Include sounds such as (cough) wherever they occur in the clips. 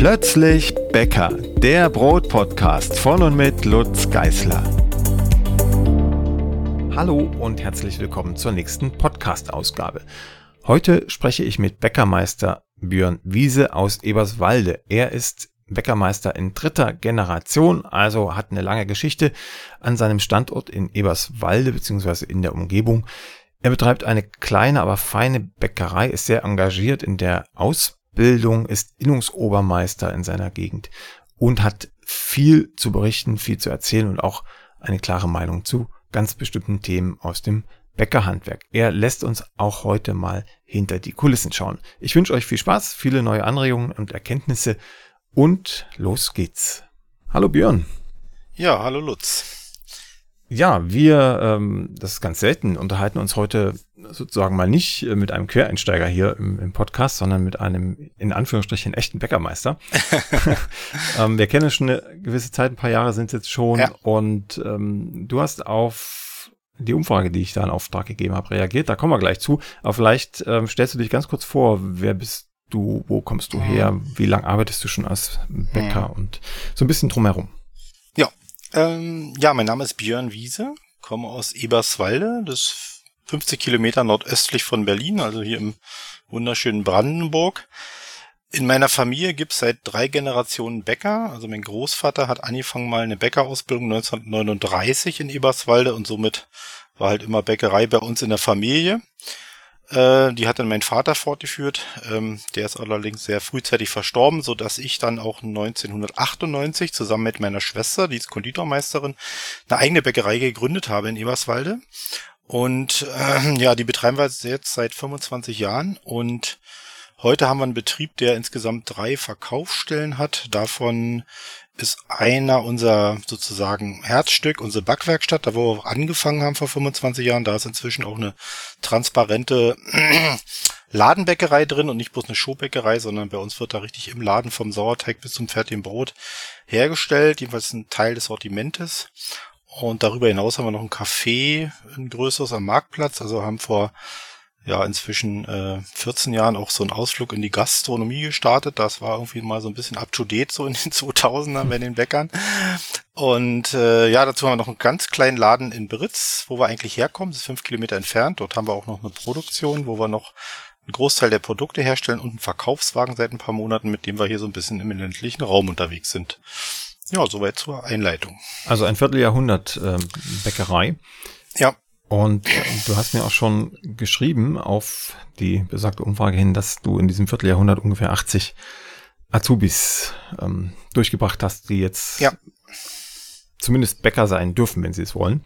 Plötzlich Bäcker, der Brotpodcast von und mit Lutz Geißler. Hallo und herzlich willkommen zur nächsten Podcast-Ausgabe. Heute spreche ich mit Bäckermeister Björn Wiese aus Eberswalde. Er ist Bäckermeister in dritter Generation, also hat eine lange Geschichte an seinem Standort in Eberswalde bzw. in der Umgebung. Er betreibt eine kleine, aber feine Bäckerei, ist sehr engagiert in der Ausbildung Bildung, ist Innungsobermeister in seiner Gegend und hat viel zu berichten, viel zu erzählen und auch eine klare Meinung zu ganz bestimmten Themen aus dem Bäckerhandwerk. Er lässt uns auch heute mal hinter die Kulissen schauen. Ich wünsche euch viel Spaß, viele neue Anregungen und Erkenntnisse und los geht's. Hallo Björn. Ja, hallo Lutz. Ja, wir, ähm, das ist ganz selten, unterhalten uns heute sozusagen mal nicht äh, mit einem Quereinsteiger hier im, im Podcast, sondern mit einem in Anführungsstrichen echten Bäckermeister. (laughs) ähm, wir kennen schon eine gewisse Zeit, ein paar Jahre sind es jetzt schon. Ja. Und ähm, du hast auf die Umfrage, die ich da in Auftrag gegeben habe, reagiert. Da kommen wir gleich zu. Aber vielleicht ähm, stellst du dich ganz kurz vor, wer bist du, wo kommst du mhm. her, wie lange arbeitest du schon als Bäcker mhm. und so ein bisschen drumherum. Ähm, ja, mein Name ist Björn Wiese, komme aus Eberswalde, das ist 50 Kilometer nordöstlich von Berlin, also hier im wunderschönen Brandenburg. In meiner Familie gibt's seit drei Generationen Bäcker. Also mein Großvater hat angefangen mal eine Bäckerausbildung 1939 in Eberswalde und somit war halt immer Bäckerei bei uns in der Familie. Äh, die hat dann mein Vater fortgeführt. Ähm, der ist allerdings sehr frühzeitig verstorben, so dass ich dann auch 1998 zusammen mit meiner Schwester, die ist Konditormeisterin, eine eigene Bäckerei gegründet habe in Eberswalde. Und äh, ja, die betreiben wir jetzt seit 25 Jahren und heute haben wir einen Betrieb, der insgesamt drei Verkaufsstellen hat. Davon ist einer unser sozusagen Herzstück, unsere Backwerkstatt, da wo wir angefangen haben vor 25 Jahren. Da ist inzwischen auch eine transparente (clears throat) Ladenbäckerei drin und nicht bloß eine Showbäckerei, sondern bei uns wird da richtig im Laden vom Sauerteig bis zum fertigen Brot hergestellt. Jedenfalls ein Teil des Sortimentes. Und darüber hinaus haben wir noch ein Café, ein größeres am Marktplatz. Also haben vor ja inzwischen äh, 14 Jahren auch so einen Ausflug in die Gastronomie gestartet. Das war irgendwie mal so ein bisschen up to date so in den (laughs) 2000ern bei den Bäckern. Und äh, ja, dazu haben wir noch einen ganz kleinen Laden in Britz, wo wir eigentlich herkommen. Das ist fünf Kilometer entfernt. Dort haben wir auch noch eine Produktion, wo wir noch einen Großteil der Produkte herstellen und einen Verkaufswagen seit ein paar Monaten, mit dem wir hier so ein bisschen im ländlichen Raum unterwegs sind. Ja, soweit zur Einleitung. Also ein Vierteljahrhundert äh, Bäckerei. Ja. Und du hast mir auch schon geschrieben auf die besagte Umfrage hin, dass du in diesem Vierteljahrhundert ungefähr 80 Azubis ähm, durchgebracht hast, die jetzt ja. zumindest Bäcker sein dürfen, wenn sie es wollen.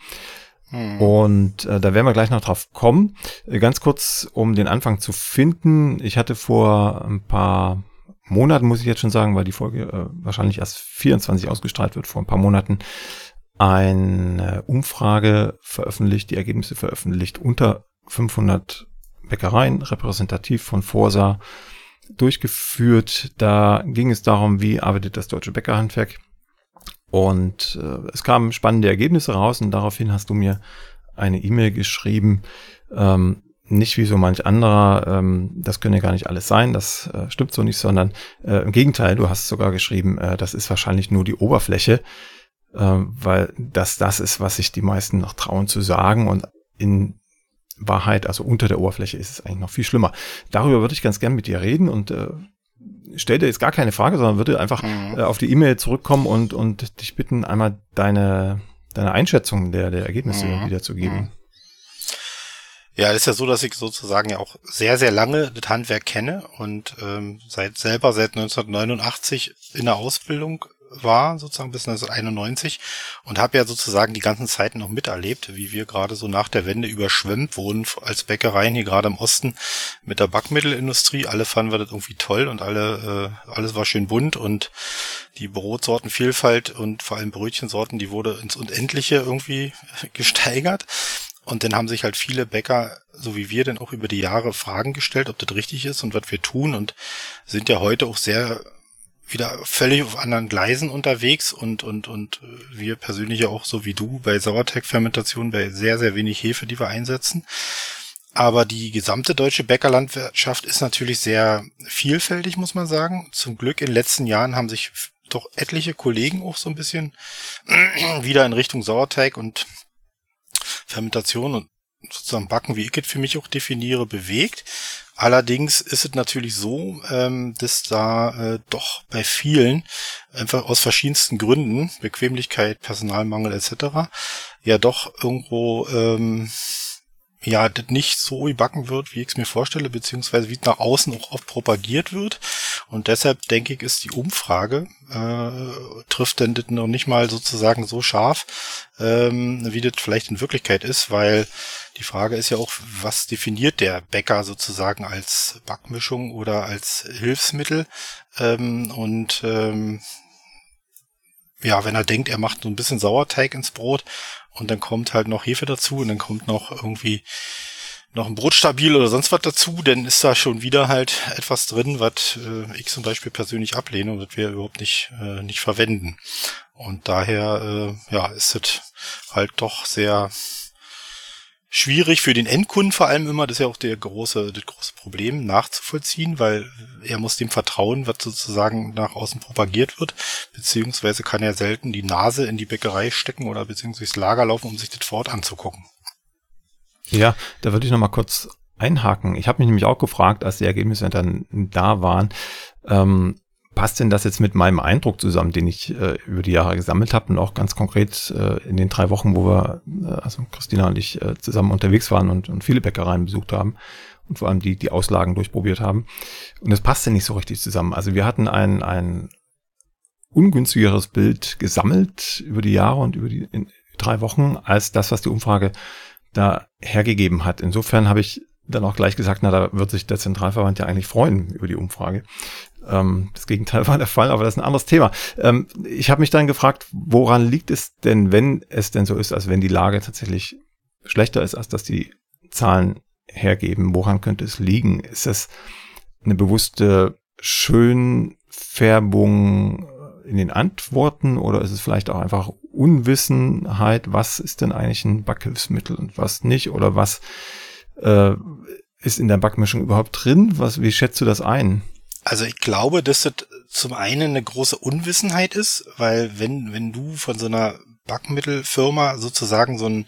Hm. Und äh, da werden wir gleich noch drauf kommen. Äh, ganz kurz, um den Anfang zu finden. Ich hatte vor ein paar Monaten, muss ich jetzt schon sagen, weil die Folge äh, wahrscheinlich erst 24 ausgestrahlt wird, vor ein paar Monaten eine Umfrage veröffentlicht, die Ergebnisse veröffentlicht unter 500 Bäckereien, repräsentativ von Forsa durchgeführt. Da ging es darum, wie arbeitet das deutsche Bäckerhandwerk. Und äh, es kamen spannende Ergebnisse raus und daraufhin hast du mir eine E-Mail geschrieben, ähm, nicht wie so manch anderer, ähm, das könne gar nicht alles sein, das äh, stimmt so nicht, sondern äh, im Gegenteil, du hast sogar geschrieben, äh, das ist wahrscheinlich nur die Oberfläche weil das das ist, was sich die meisten noch trauen zu sagen und in Wahrheit, also unter der Oberfläche ist es eigentlich noch viel schlimmer. Darüber würde ich ganz gern mit dir reden und äh, stell dir jetzt gar keine Frage, sondern würde einfach mhm. äh, auf die E-Mail zurückkommen und, und dich bitten, einmal deine, deine Einschätzung der, der Ergebnisse mhm. wiederzugeben. Mhm. Ja, ist ja so, dass ich sozusagen ja auch sehr, sehr lange das Handwerk kenne und ähm, seit selber seit 1989 in der Ausbildung war, sozusagen bis 1991 und habe ja sozusagen die ganzen Zeiten noch miterlebt, wie wir gerade so nach der Wende überschwemmt wurden als Bäckereien hier gerade im Osten mit der Backmittelindustrie. Alle fanden wir das irgendwie toll und alle, äh, alles war schön bunt und die Brotsortenvielfalt und vor allem Brötchensorten, die wurde ins Unendliche irgendwie (laughs) gesteigert. Und dann haben sich halt viele Bäcker, so wie wir, dann auch über die Jahre Fragen gestellt, ob das richtig ist und was wir tun und sind ja heute auch sehr wieder völlig auf anderen Gleisen unterwegs und, und, und wir persönlich ja auch so wie du bei Sauerteigfermentation bei sehr, sehr wenig Hefe, die wir einsetzen. aber die gesamte deutsche Bäckerlandwirtschaft ist natürlich sehr vielfältig, muss man sagen. Zum Glück in den letzten Jahren haben sich doch etliche Kollegen auch so ein bisschen (clears throat) wieder in Richtung Sauerteig und Fermentation und sozusagen Backen, wie ich es für mich auch definiere, bewegt. Allerdings ist es natürlich so, ähm, dass da äh, doch bei vielen einfach aus verschiedensten Gründen, Bequemlichkeit, Personalmangel etc., ja doch irgendwo ähm, ja, das nicht so gebacken wird, wie ich es mir vorstelle, beziehungsweise wie es nach außen auch oft propagiert wird. Und deshalb denke ich, ist die Umfrage, äh, trifft denn das noch nicht mal sozusagen so scharf, ähm, wie das vielleicht in Wirklichkeit ist, weil die Frage ist ja auch, was definiert der Bäcker sozusagen als Backmischung oder als Hilfsmittel? Ähm, und ähm, ja, wenn er denkt, er macht so ein bisschen Sauerteig ins Brot und dann kommt halt noch Hefe dazu und dann kommt noch irgendwie noch ein Brotstabil oder sonst was dazu, dann ist da schon wieder halt etwas drin, was äh, ich zum Beispiel persönlich ablehne und das wir überhaupt nicht, äh, nicht verwenden. Und daher, äh, ja, ist es halt doch sehr schwierig für den Endkunden vor allem immer, das ist ja auch der große, das große Problem, nachzuvollziehen, weil er muss dem vertrauen, was sozusagen nach außen propagiert wird, beziehungsweise kann er selten die Nase in die Bäckerei stecken oder beziehungsweise ins Lager laufen, um sich das Fort anzugucken. Ja, da würde ich nochmal kurz einhaken. Ich habe mich nämlich auch gefragt, als die Ergebnisse dann da waren, ähm, passt denn das jetzt mit meinem Eindruck zusammen, den ich äh, über die Jahre gesammelt habe und auch ganz konkret äh, in den drei Wochen, wo wir, äh, also Christina und ich äh, zusammen unterwegs waren und, und viele Bäckereien besucht haben und vor allem die, die Auslagen durchprobiert haben. Und das passte nicht so richtig zusammen. Also wir hatten ein, ein ungünstigeres Bild gesammelt über die Jahre und über die drei Wochen als das, was die Umfrage da hergegeben hat. Insofern habe ich dann auch gleich gesagt, na, da wird sich der Zentralverband ja eigentlich freuen über die Umfrage. Ähm, das Gegenteil war der Fall, aber das ist ein anderes Thema. Ähm, ich habe mich dann gefragt, woran liegt es denn, wenn es denn so ist, als wenn die Lage tatsächlich schlechter ist, als dass die Zahlen hergeben? Woran könnte es liegen? Ist es eine bewusste Schönfärbung in den Antworten oder ist es vielleicht auch einfach Unwissenheit? Was ist denn eigentlich ein Backhilfsmittel und was nicht? Oder was äh, ist in der Backmischung überhaupt drin? Was, wie schätzt du das ein? Also ich glaube, dass das zum einen eine große Unwissenheit ist, weil wenn, wenn du von so einer Backmittelfirma sozusagen so ein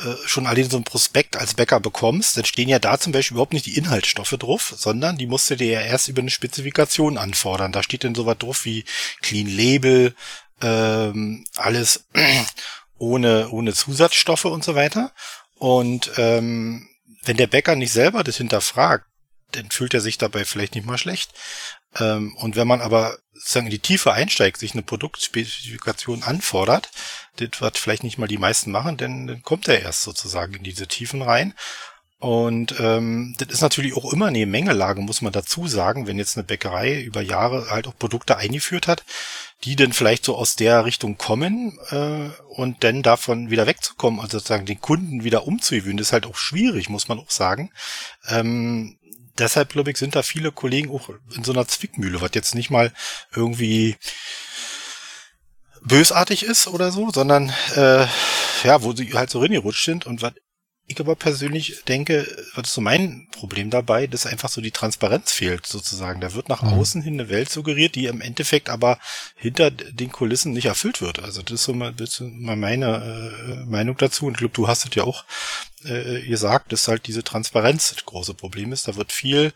äh, schon allein so ein Prospekt als Bäcker bekommst, dann stehen ja da zum Beispiel überhaupt nicht die Inhaltsstoffe drauf, sondern die musst du dir ja erst über eine Spezifikation anfordern. Da steht dann sowas drauf wie Clean Label, ähm, alles (clears throat) ohne, ohne Zusatzstoffe und so weiter. Und ähm, wenn der Bäcker nicht selber das hinterfragt, dann fühlt er sich dabei vielleicht nicht mal schlecht. Ähm, und wenn man aber sozusagen in die Tiefe einsteigt, sich eine Produktspezifikation anfordert, das wird vielleicht nicht mal die meisten machen, denn dann kommt er erst sozusagen in diese Tiefen rein. Und ähm, das ist natürlich auch immer eine Mengelage, muss man dazu sagen, wenn jetzt eine Bäckerei über Jahre halt auch Produkte eingeführt hat, die dann vielleicht so aus der Richtung kommen äh, und dann davon wieder wegzukommen, also sozusagen den Kunden wieder umzuwöhnen, ist halt auch schwierig, muss man auch sagen. Ähm, deshalb, glaube ich, sind da viele Kollegen auch in so einer Zwickmühle, was jetzt nicht mal irgendwie bösartig ist oder so, sondern äh, ja, wo sie halt so reingerutscht sind und was ich aber persönlich denke, was ist so mein Problem dabei, dass einfach so die Transparenz fehlt, sozusagen. Da wird nach mhm. außen hin eine Welt suggeriert, die im Endeffekt aber hinter den Kulissen nicht erfüllt wird. Also das ist so mal, das ist mal meine äh, Meinung dazu. Und ich glaube, du hast es ja auch äh, gesagt, dass halt diese Transparenz das große Problem ist. Da wird viel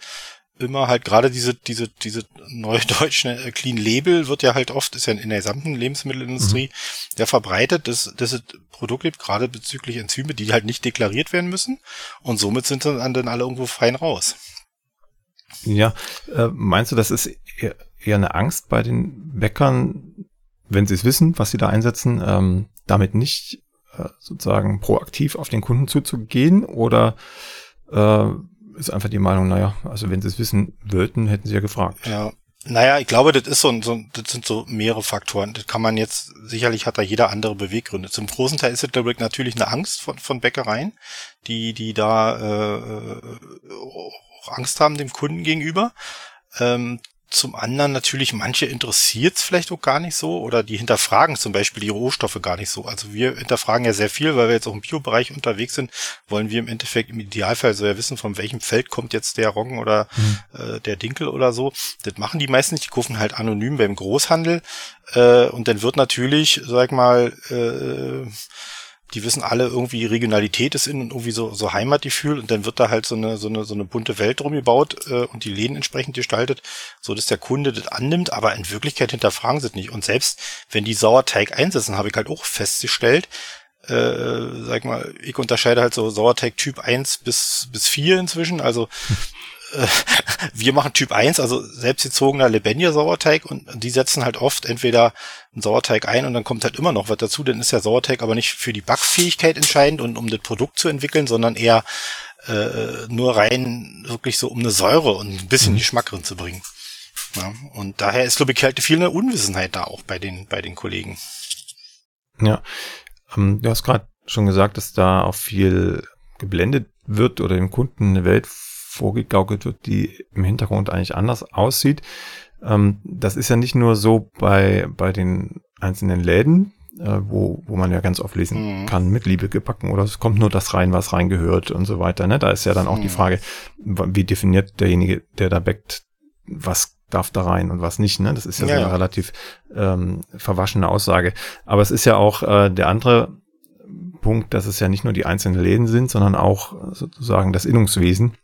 immer halt gerade diese, diese, diese neudeutschen (laughs) äh, Clean Label wird ja halt oft, ist ja in der gesamten Lebensmittelindustrie mhm. ja verbreitet, dass, dass es Produkte gibt, gerade bezüglich Enzyme, die halt nicht deklariert werden müssen. Und somit sind dann, dann alle irgendwo fein raus. Ja, äh, meinst du, das ist eher, eher eine Angst bei den Bäckern, wenn sie es wissen, was sie da einsetzen, ähm, damit nicht äh, sozusagen proaktiv auf den Kunden zuzugehen oder äh, ist einfach die Meinung, naja, also wenn sie es wissen wollten, hätten sie ja gefragt. Ja. Naja, ich glaube, das ist so, so, das sind so mehrere Faktoren. Das kann man jetzt, sicherlich hat da jeder andere Beweggründe. Zum großen Teil ist es natürlich eine Angst von, von Bäckereien, die, die da äh, auch Angst haben dem Kunden gegenüber. Ähm, zum anderen natürlich, manche interessiert es vielleicht auch gar nicht so oder die hinterfragen zum Beispiel die Rohstoffe gar nicht so. Also wir hinterfragen ja sehr viel, weil wir jetzt auch im Biobereich unterwegs sind, wollen wir im Endeffekt im Idealfall so ja wissen, von welchem Feld kommt jetzt der Roggen oder mhm. äh, der Dinkel oder so. Das machen die meisten nicht, die kaufen halt anonym beim Großhandel äh, und dann wird natürlich, sag mal, äh, die wissen alle irgendwie Regionalität ist in und irgendwie so, so Heimatgefühl und dann wird da halt so eine, so eine, so eine bunte Welt drum gebaut äh, und die Läden entsprechend gestaltet, so dass der Kunde das annimmt, aber in Wirklichkeit hinterfragen sie es nicht. Und selbst wenn die Sauerteig einsetzen, habe ich halt auch festgestellt, äh, sag mal, ich unterscheide halt so Sauerteig Typ 1 bis, bis 4 inzwischen, also (laughs) äh, (laughs) wir machen Typ 1, also selbstgezogener lebendiger Sauerteig und die setzen halt oft entweder einen Sauerteig ein und dann kommt halt immer noch was dazu, dann ist der Sauerteig aber nicht für die Backfähigkeit entscheidend und um das Produkt zu entwickeln, sondern eher äh, nur rein wirklich so um eine Säure und ein bisschen mhm. Geschmack drin zu bringen. Ja, und daher ist, glaube ich, halt viel eine Unwissenheit da auch bei den, bei den Kollegen. Ja, ähm, du hast gerade schon gesagt, dass da auch viel geblendet wird oder dem Kunden eine Welt vorgegaukelt wird, die im Hintergrund eigentlich anders aussieht. Ähm, das ist ja nicht nur so bei, bei den einzelnen Läden, äh, wo, wo man ja ganz oft lesen mhm. kann, mit Liebe gebacken oder es kommt nur das rein, was reingehört und so weiter. Ne? Da ist ja dann auch mhm. die Frage, wie definiert derjenige, der da backt, was darf da rein und was nicht. Ne? Das ist ja, ja, so eine relativ ähm, verwaschene Aussage. Aber es ist ja auch äh, der andere Punkt, dass es ja nicht nur die einzelnen Läden sind, sondern auch sozusagen das Innungswesen,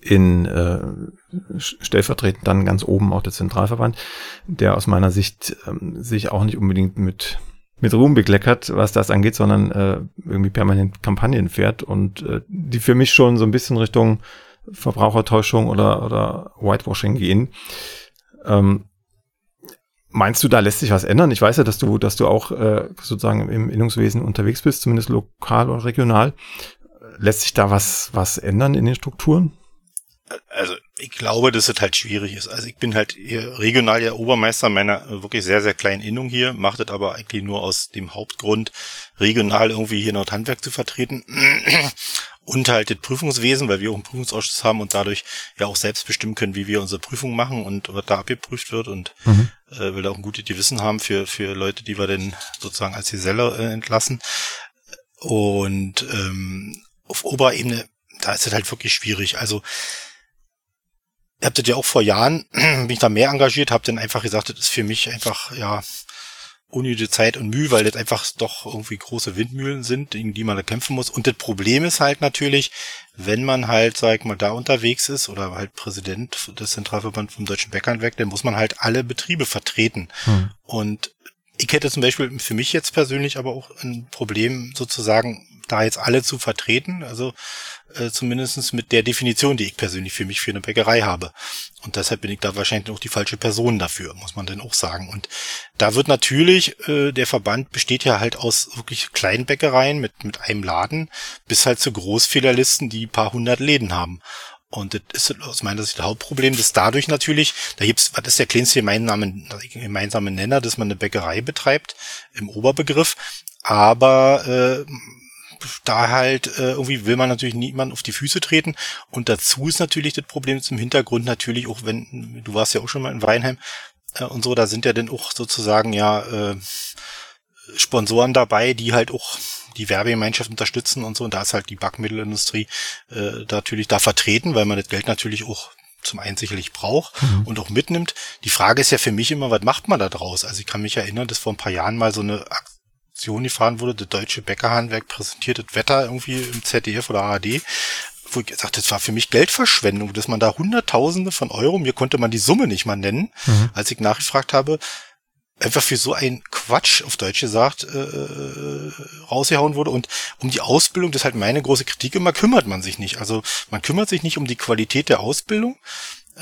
in äh, stellvertretend dann ganz oben auch der Zentralverband, der aus meiner Sicht ähm, sich auch nicht unbedingt mit mit Ruhm bekleckert, was das angeht, sondern äh, irgendwie permanent Kampagnen fährt und äh, die für mich schon so ein bisschen Richtung Verbrauchertäuschung oder oder Whitewashing gehen. Ähm, meinst du, da lässt sich was ändern? Ich weiß ja, dass du, dass du auch äh, sozusagen im Innungswesen unterwegs bist, zumindest lokal oder regional. Lässt sich da was was ändern in den Strukturen? Also ich glaube, dass es halt schwierig ist. Also ich bin halt hier regional ja Obermeister meiner wirklich sehr, sehr kleinen Innung hier, macht das aber eigentlich nur aus dem Hauptgrund, regional irgendwie hier Nordhandwerk zu vertreten. (clears throat) Und halt das Prüfungswesen, weil wir auch einen Prüfungsausschuss haben und dadurch ja auch selbst bestimmen können, wie wir unsere Prüfung machen und was da abgeprüft wird und mhm. äh, will da auch ein gutes Gewissen haben für, für Leute, die wir denn sozusagen als Geselle äh, entlassen. Und ähm, auf Oberebene, da ist es halt wirklich schwierig. Also Ihr habt das ja auch vor Jahren, (clears throat) bin ich da mehr engagiert, habt dann einfach gesagt, das ist für mich einfach, ja, unnötige Zeit und Mühe, weil das einfach doch irgendwie große Windmühlen sind, gegen die man da kämpfen muss. Und das Problem ist halt natürlich, wenn man halt, sag ich mal, da unterwegs ist oder halt Präsident des Zentralverbands vom Deutschen Bäckernwerk, dann muss man halt alle Betriebe vertreten. Hm. Und ich hätte zum Beispiel für mich jetzt persönlich aber auch ein Problem sozusagen, da jetzt alle zu vertreten. Also äh, zumindest mit der Definition, die ich persönlich für mich für eine Bäckerei habe. Und deshalb bin ich da wahrscheinlich auch die falsche Person dafür, muss man denn auch sagen. Und da wird natürlich, äh, der Verband besteht ja halt aus wirklich kleinen Bäckereien mit, mit einem Laden bis halt zu Großfehlerlisten, die paar hundert Läden haben. Und das ist aus meiner Sicht das Hauptproblem, dass dadurch natürlich, da gibt's, was ist der kleinste gemeinsame, gemeinsame Nenner, dass man eine Bäckerei betreibt, im Oberbegriff. Aber äh, da halt äh, irgendwie will man natürlich niemand auf die Füße treten. Und dazu ist natürlich das Problem zum Hintergrund natürlich auch, wenn, du warst ja auch schon mal in Weinheim äh, und so, da sind ja dann auch sozusagen ja äh, Sponsoren dabei, die halt auch die Werbegemeinschaft unterstützen und so. Und da ist halt die Backmittelindustrie äh, natürlich da vertreten, weil man das Geld natürlich auch zum einen sicherlich braucht mhm. und auch mitnimmt. Die Frage ist ja für mich immer, was macht man da draus? Also ich kann mich erinnern, dass vor ein paar Jahren mal so eine Aktion gefahren wurde, der Deutsche Bäckerhandwerk präsentiert das Wetter irgendwie im ZDF oder ARD, wo ich gesagt, das war für mich Geldverschwendung, dass man da Hunderttausende von Euro, mir konnte man die Summe nicht mal nennen, mhm. als ich nachgefragt habe, einfach für so ein Quatsch, auf Deutsch gesagt, äh, rausgehauen wurde. Und um die Ausbildung, das ist halt meine große Kritik immer, kümmert man sich nicht. Also man kümmert sich nicht um die Qualität der Ausbildung.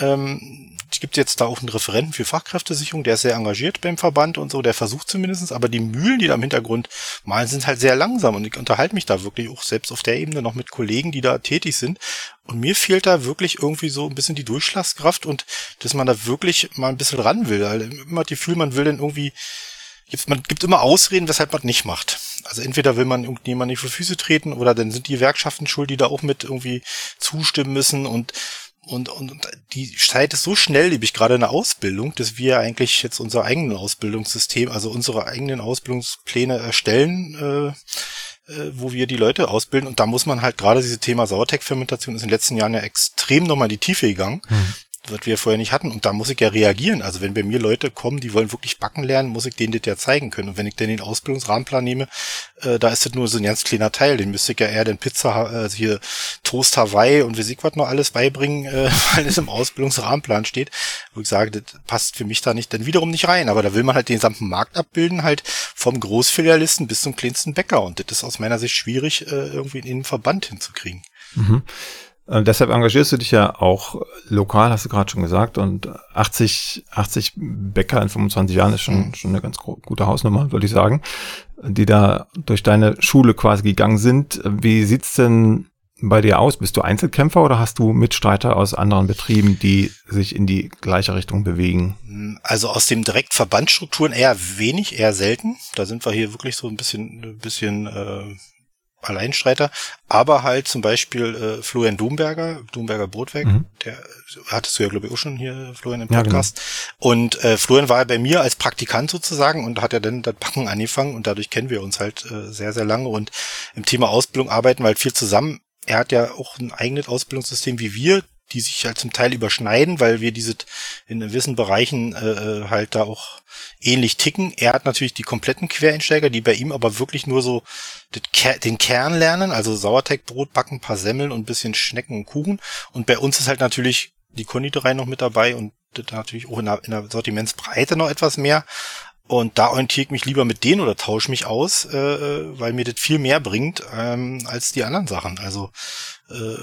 Ähm, es gibt jetzt da auch einen Referenten für Fachkräftesicherung, der ist sehr engagiert beim Verband und so, der versucht zumindestens, aber die Mühlen, die da im Hintergrund malen, sind halt sehr langsam und ich unterhalte mich da wirklich auch selbst auf der Ebene noch mit Kollegen, die da tätig sind und mir fehlt da wirklich irgendwie so ein bisschen die Durchschlagskraft und dass man da wirklich mal ein bisschen ran will. Also immer das Gefühl, man will dann irgendwie, man gibt immer Ausreden, weshalb man nicht macht. Also entweder will man irgendjemand nicht vor Füße treten oder dann sind die Gewerkschaften schuld, die da auch mit irgendwie zustimmen müssen und und, und, und die Zeit ist so schnelllebig, gerade in der Ausbildung, dass wir eigentlich jetzt unser eigenen Ausbildungssystem, also unsere eigenen Ausbildungspläne erstellen, äh, äh, wo wir die Leute ausbilden. Und da muss man halt gerade diese Thema Sauerteig-Fermentation ist in den letzten Jahren ja extrem nochmal in die Tiefe gegangen. Mhm was wir vorher nicht hatten. Und da muss ich ja reagieren. Also wenn bei mir Leute kommen, die wollen wirklich backen lernen, muss ich denen das ja zeigen können. Und wenn ich denn den Ausbildungsrahmenplan nehme, äh, da ist das nur so ein ganz kleiner Teil. Den müsste ich ja eher den Pizza, also hier Toast Hawaii und wie ich was noch alles beibringen, äh, (laughs) weil es im Ausbildungsrahmenplan steht. Wo ich sage, das passt für mich da nicht, dann wiederum nicht rein. Aber da will man halt den gesamten Markt abbilden, halt vom Großfilialisten bis zum kleinsten Bäcker. Und das ist aus meiner Sicht schwierig, äh, irgendwie in den Verband hinzukriegen. Mhm. Äh, deshalb engagierst du dich ja auch lokal, hast du gerade schon gesagt, und 80, 80 Bäcker in 25 Jahren ist schon, mhm. schon eine ganz gute Hausnummer, würde ich sagen, die da durch deine Schule quasi gegangen sind. Wie sieht's denn bei dir aus? Bist du Einzelkämpfer oder hast du Mitstreiter aus anderen Betrieben, die sich in die gleiche Richtung bewegen? Also aus dem Direktverbandsstrukturen eher wenig, eher selten. Da sind wir hier wirklich so ein bisschen, ein bisschen äh, Alleinstreiter, aber halt zum Beispiel äh, Florian Domberger, Domberger Brotwerk, mhm. der hattest du ja glaube ich auch schon hier, Florian, im Podcast. Ja, genau. Und äh, Florian war bei mir als Praktikant sozusagen und hat ja dann das Backen angefangen und dadurch kennen wir uns halt äh, sehr, sehr lange und im Thema Ausbildung arbeiten wir halt viel zusammen. Er hat ja auch ein eigenes Ausbildungssystem wie wir, die sich halt zum Teil überschneiden, weil wir diese in gewissen Bereichen äh, äh, halt da auch ähnlich ticken. Er hat natürlich die kompletten Quereinsteiger, die bei ihm aber wirklich nur so den Kern lernen, also Sauerteigbrot backen, paar Semmeln und ein bisschen Schnecken und Kuchen. Und bei uns ist halt natürlich die Konditorei noch mit dabei und natürlich auch in der, in der Sortimentsbreite noch etwas mehr. Und da orientiere ich mich lieber mit denen oder tausche mich aus, äh, äh, weil mir das viel mehr bringt ähm, als die anderen Sachen. Also äh,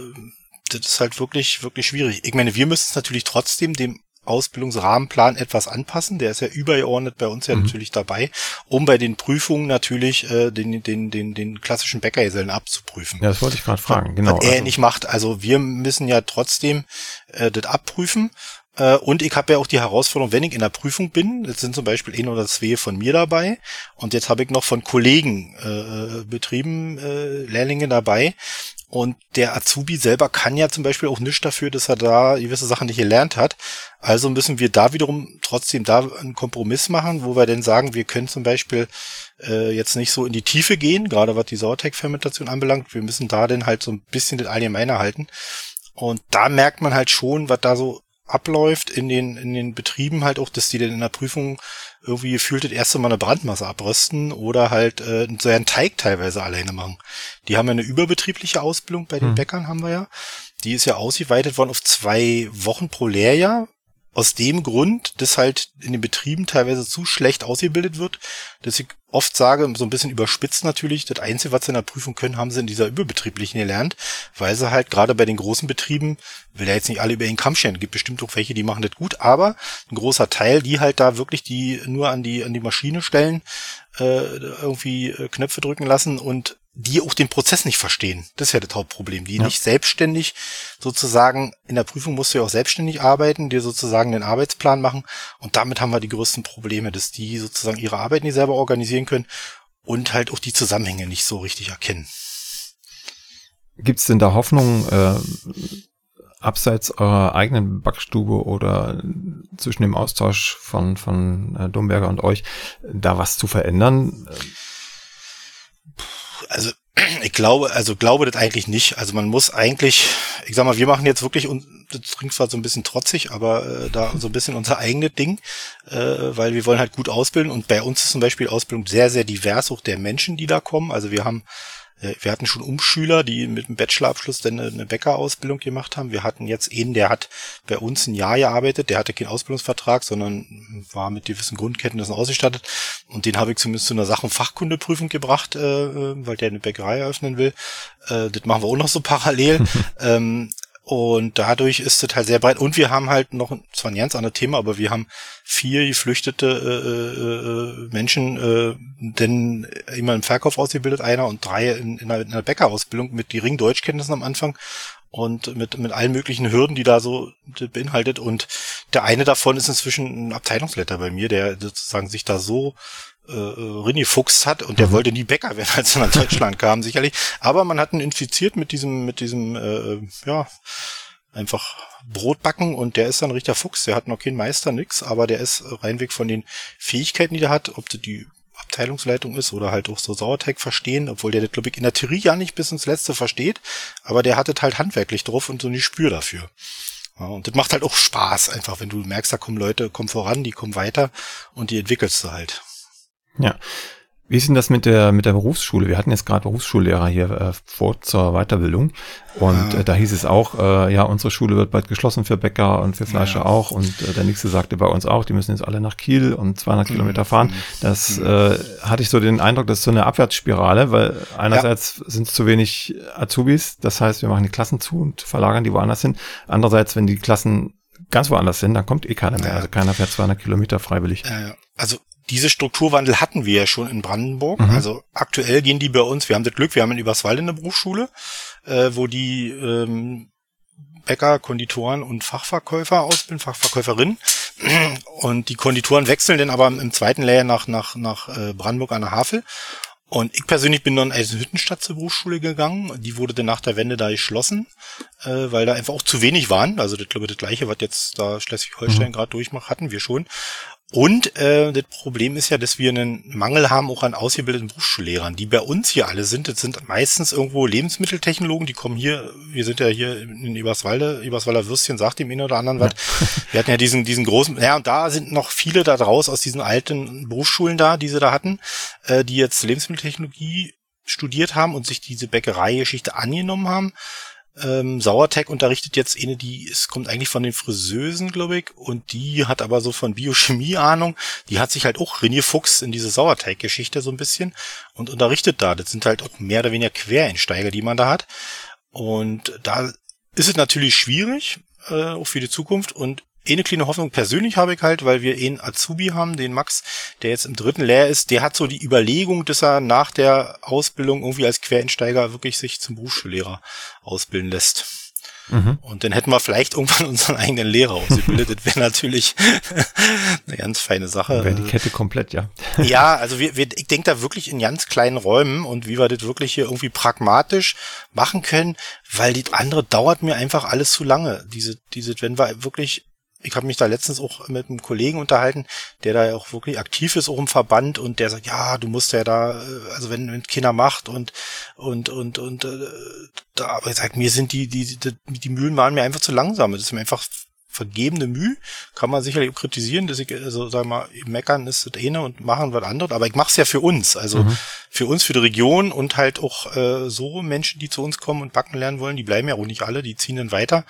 das ist halt wirklich, wirklich schwierig. Ich meine, wir müssen es natürlich trotzdem dem Ausbildungsrahmenplan etwas anpassen. Der ist ja übergeordnet bei uns ja mhm. natürlich dabei, um bei den Prüfungen natürlich äh, den, den, den, den klassischen Bäckergesellen abzuprüfen. Ja, das wollte ich gerade fragen, genau. Was er also. nicht macht. Also wir müssen ja trotzdem äh, das abprüfen. Äh, und ich habe ja auch die Herausforderung, wenn ich in der Prüfung bin, jetzt sind zum Beispiel ein oder zwei von mir dabei und jetzt habe ich noch von Kollegen äh, Betrieben äh, Lehrlinge dabei und der Azubi selber kann ja zum Beispiel auch nichts dafür, dass er da gewisse Sachen nicht gelernt hat. Also müssen wir da wiederum trotzdem da einen Kompromiss machen, wo wir denn sagen, wir können zum Beispiel äh, jetzt nicht so in die Tiefe gehen, gerade was die Sauerteigfermentation anbelangt. Wir müssen da denn halt so ein bisschen das Allgemeine halten. Und da merkt man halt schon, was da so abläuft in den, in den Betrieben halt auch, dass die dann in der Prüfung irgendwie gefühlt das erste Mal eine Brandmasse abrösten oder halt äh, so einen Teig teilweise alleine machen. Die haben ja eine überbetriebliche Ausbildung bei den hm. Bäckern, haben wir ja. Die ist ja ausgeweitet worden auf zwei Wochen pro Lehrjahr aus dem Grund, dass halt in den Betrieben teilweise zu schlecht ausgebildet wird, dass ich oft sage, so ein bisschen überspitzt natürlich, das Einzige, was sie in der Prüfung können, haben sie in dieser überbetrieblichen gelernt, weil sie halt gerade bei den großen Betrieben, will ja jetzt nicht alle über den Kamm scheren, gibt bestimmt auch welche, die machen das gut, aber ein großer Teil, die halt da wirklich die nur an die, an die Maschine stellen, äh, irgendwie äh, Knöpfe drücken lassen und die auch den Prozess nicht verstehen. Das ist ja das Hauptproblem. Die ja. nicht selbstständig sozusagen, in der Prüfung musst du ja auch selbstständig arbeiten, dir sozusagen den Arbeitsplan machen. Und damit haben wir die größten Probleme, dass die sozusagen ihre Arbeit nicht selber organisieren können und halt auch die Zusammenhänge nicht so richtig erkennen. Gibt es denn da Hoffnung, äh, abseits eurer eigenen Backstube oder zwischen dem Austausch von, von äh, Domberger und euch, da was zu verändern? also (clears throat) ich glaube, also glaube das eigentlich nicht. Also man muss eigentlich, ich sag mal, wir machen jetzt wirklich das klingt zwar so ein bisschen trotzig, aber äh, da so ein bisschen unser (laughs) eigenes Ding, äh, weil wir wollen halt gut ausbilden und bei uns ist zum Beispiel Ausbildung sehr, sehr divers, auch der Menschen, die da kommen. Also wir haben wir hatten schon Umschüler, die mit dem Bachelorabschluss dann eine Bäckerausbildung gemacht haben. Wir hatten jetzt einen, der hat bei uns ein Jahr gearbeitet, der hatte keinen Ausbildungsvertrag, sondern war mit gewissen Grundkenntnissen ausgestattet. Und den habe ich zumindest zu einer Sachen- Fachkundeprüfung gebracht, äh, weil der eine Bäckerei eröffnen will. Äh, das machen wir auch noch so parallel. (laughs) ähm, und dadurch ist es halt sehr breit. Und wir haben halt noch, zwar ein ganz anderes Thema, aber wir haben vier geflüchtete äh, äh, Menschen, äh, denn immer im Verkauf ausgebildet, einer und drei in, in einer Bäckerausbildung mit geringen Deutschkenntnissen am Anfang und mit, mit allen möglichen Hürden, die da so beinhaltet. Und der eine davon ist inzwischen ein Abteilungsleiter bei mir, der sozusagen sich da so äh, Rinni Fuchs hat und der mhm. wollte nie Bäcker werden, (laughs) als er nach Deutschland kam, sicherlich. Aber man hat ihn infiziert mit diesem, mit diesem, äh, ja, einfach Brot backen und der ist dann richtig Fuchs. Der hat noch keinen Meister, nix, aber der ist reinweg von den Fähigkeiten, die der hat, ob die Abteilungsleitung ist oder halt auch so Sauerteig verstehen, obwohl der das, glaube ich, in der Theorie ja nicht bis ins Letzte versteht, aber der hat es halt handwerklich drauf und so ein Gespür dafür. Ja, und das macht halt auch Spaß, einfach, wenn du merkst, da kommen Leute, kommen voran, die kommen weiter und die entwickelst du halt. Ja. Wie ist denn das mit der, mit der Berufsschule? Wir hatten jetzt gerade Berufsschullehrer hier äh, vor zur Weiterbildung und ja. äh, da hieß es auch, äh, ja, unsere Schule wird bald geschlossen für Bäcker und für Fleischer ja. auch und äh, der nächste sagte bei uns auch, die müssen jetzt alle nach Kiel und 200 mhm. Kilometer fahren. Das mhm. äh, hatte ich so den Eindruck, das ist so eine Abwärtsspirale, weil einerseits ja. sind es zu wenig Azubis, das heißt, wir machen die Klassen zu und verlagern die woanders hin. Andererseits, wenn die Klassen ganz woanders sind, dann kommt eh keiner mehr. Also keiner fährt 200 Kilometer freiwillig. Also diese Strukturwandel hatten wir ja schon in Brandenburg. Mhm. Also aktuell gehen die bei uns, wir haben das Glück, wir haben in Überswalde eine Berufsschule, äh, wo die ähm, Bäcker, Konditoren und Fachverkäufer ausbilden, Fachverkäuferinnen. Und die Konditoren wechseln dann aber im zweiten Layer nach, nach, nach äh, Brandenburg an der Havel. Und ich persönlich bin dann als Hüttenstadt zur Berufsschule gegangen. Die wurde dann nach der Wende da geschlossen, äh, weil da einfach auch zu wenig waren. Also das glaube ich das gleiche, was jetzt da Schleswig-Holstein mhm. gerade durchmacht, hatten wir schon. Und äh, das Problem ist ja, dass wir einen Mangel haben auch an ausgebildeten Berufsschullehrern, die bei uns hier alle sind. Das sind meistens irgendwo Lebensmitteltechnologen, die kommen hier, wir sind ja hier in Eberswalde, Eberswalder Würstchen sagt dem einen oder anderen was. (laughs) Wir hatten ja diesen, diesen großen, ja, und da sind noch viele da draus aus diesen alten Berufsschulen da, die sie da hatten, äh, die jetzt Lebensmitteltechnologie studiert haben und sich diese Bäckereigeschichte angenommen haben ähm, Sauerteig unterrichtet jetzt eine, die es kommt eigentlich von den Friseusen, glaube ich, und die hat aber so von Biochemie Ahnung. Die hat sich halt auch René Fuchs in diese Sauerteig-Geschichte so ein bisschen und unterrichtet da. Das sind halt auch mehr oder weniger Quereinsteiger, die man da hat. Und da ist es natürlich schwierig, äh, auch für die Zukunft. Und eine kleine Hoffnung persönlich habe ich halt, weil wir einen Azubi haben, den Max, der jetzt im dritten Lehr ist, der hat so die Überlegung, dass er nach der Ausbildung irgendwie als Quereinsteiger wirklich sich zum Berufsschullehrer ausbilden lässt. Mhm. Und dann hätten wir vielleicht irgendwann (laughs) unseren eigenen Lehrer ausgebildet. Das wäre natürlich (laughs) eine ganz feine Sache. Wäre die Kette komplett, ja. (laughs) ja, also wir, wir, ich denke da wirklich in ganz kleinen Räumen und wie wir das wirklich hier irgendwie pragmatisch machen können, weil die andere dauert mir einfach alles zu lange. Diese, diese, wenn wir wirklich ich habe mich da letztens auch mit einem Kollegen unterhalten, der da auch wirklich aktiv ist, auch im Verband und der sagt, ja, du musst ja da, äh, also wenn, wenn Kinder macht und und und und äh, da, aber ich sag, mir sind die die die, die Mühlen waren mir einfach zu langsam. Das ist mir einfach vergebene Mühe, kann man sicherlich kritisieren, dass ich, also sag mal, meckern ist das eine und machen was anderes, aber ich mache es ja für uns, also mhm. für uns, für die Region und halt auch äh, so Menschen, die zu uns kommen und backen lernen wollen, die bleiben ja auch nicht alle, die ziehen dann weiter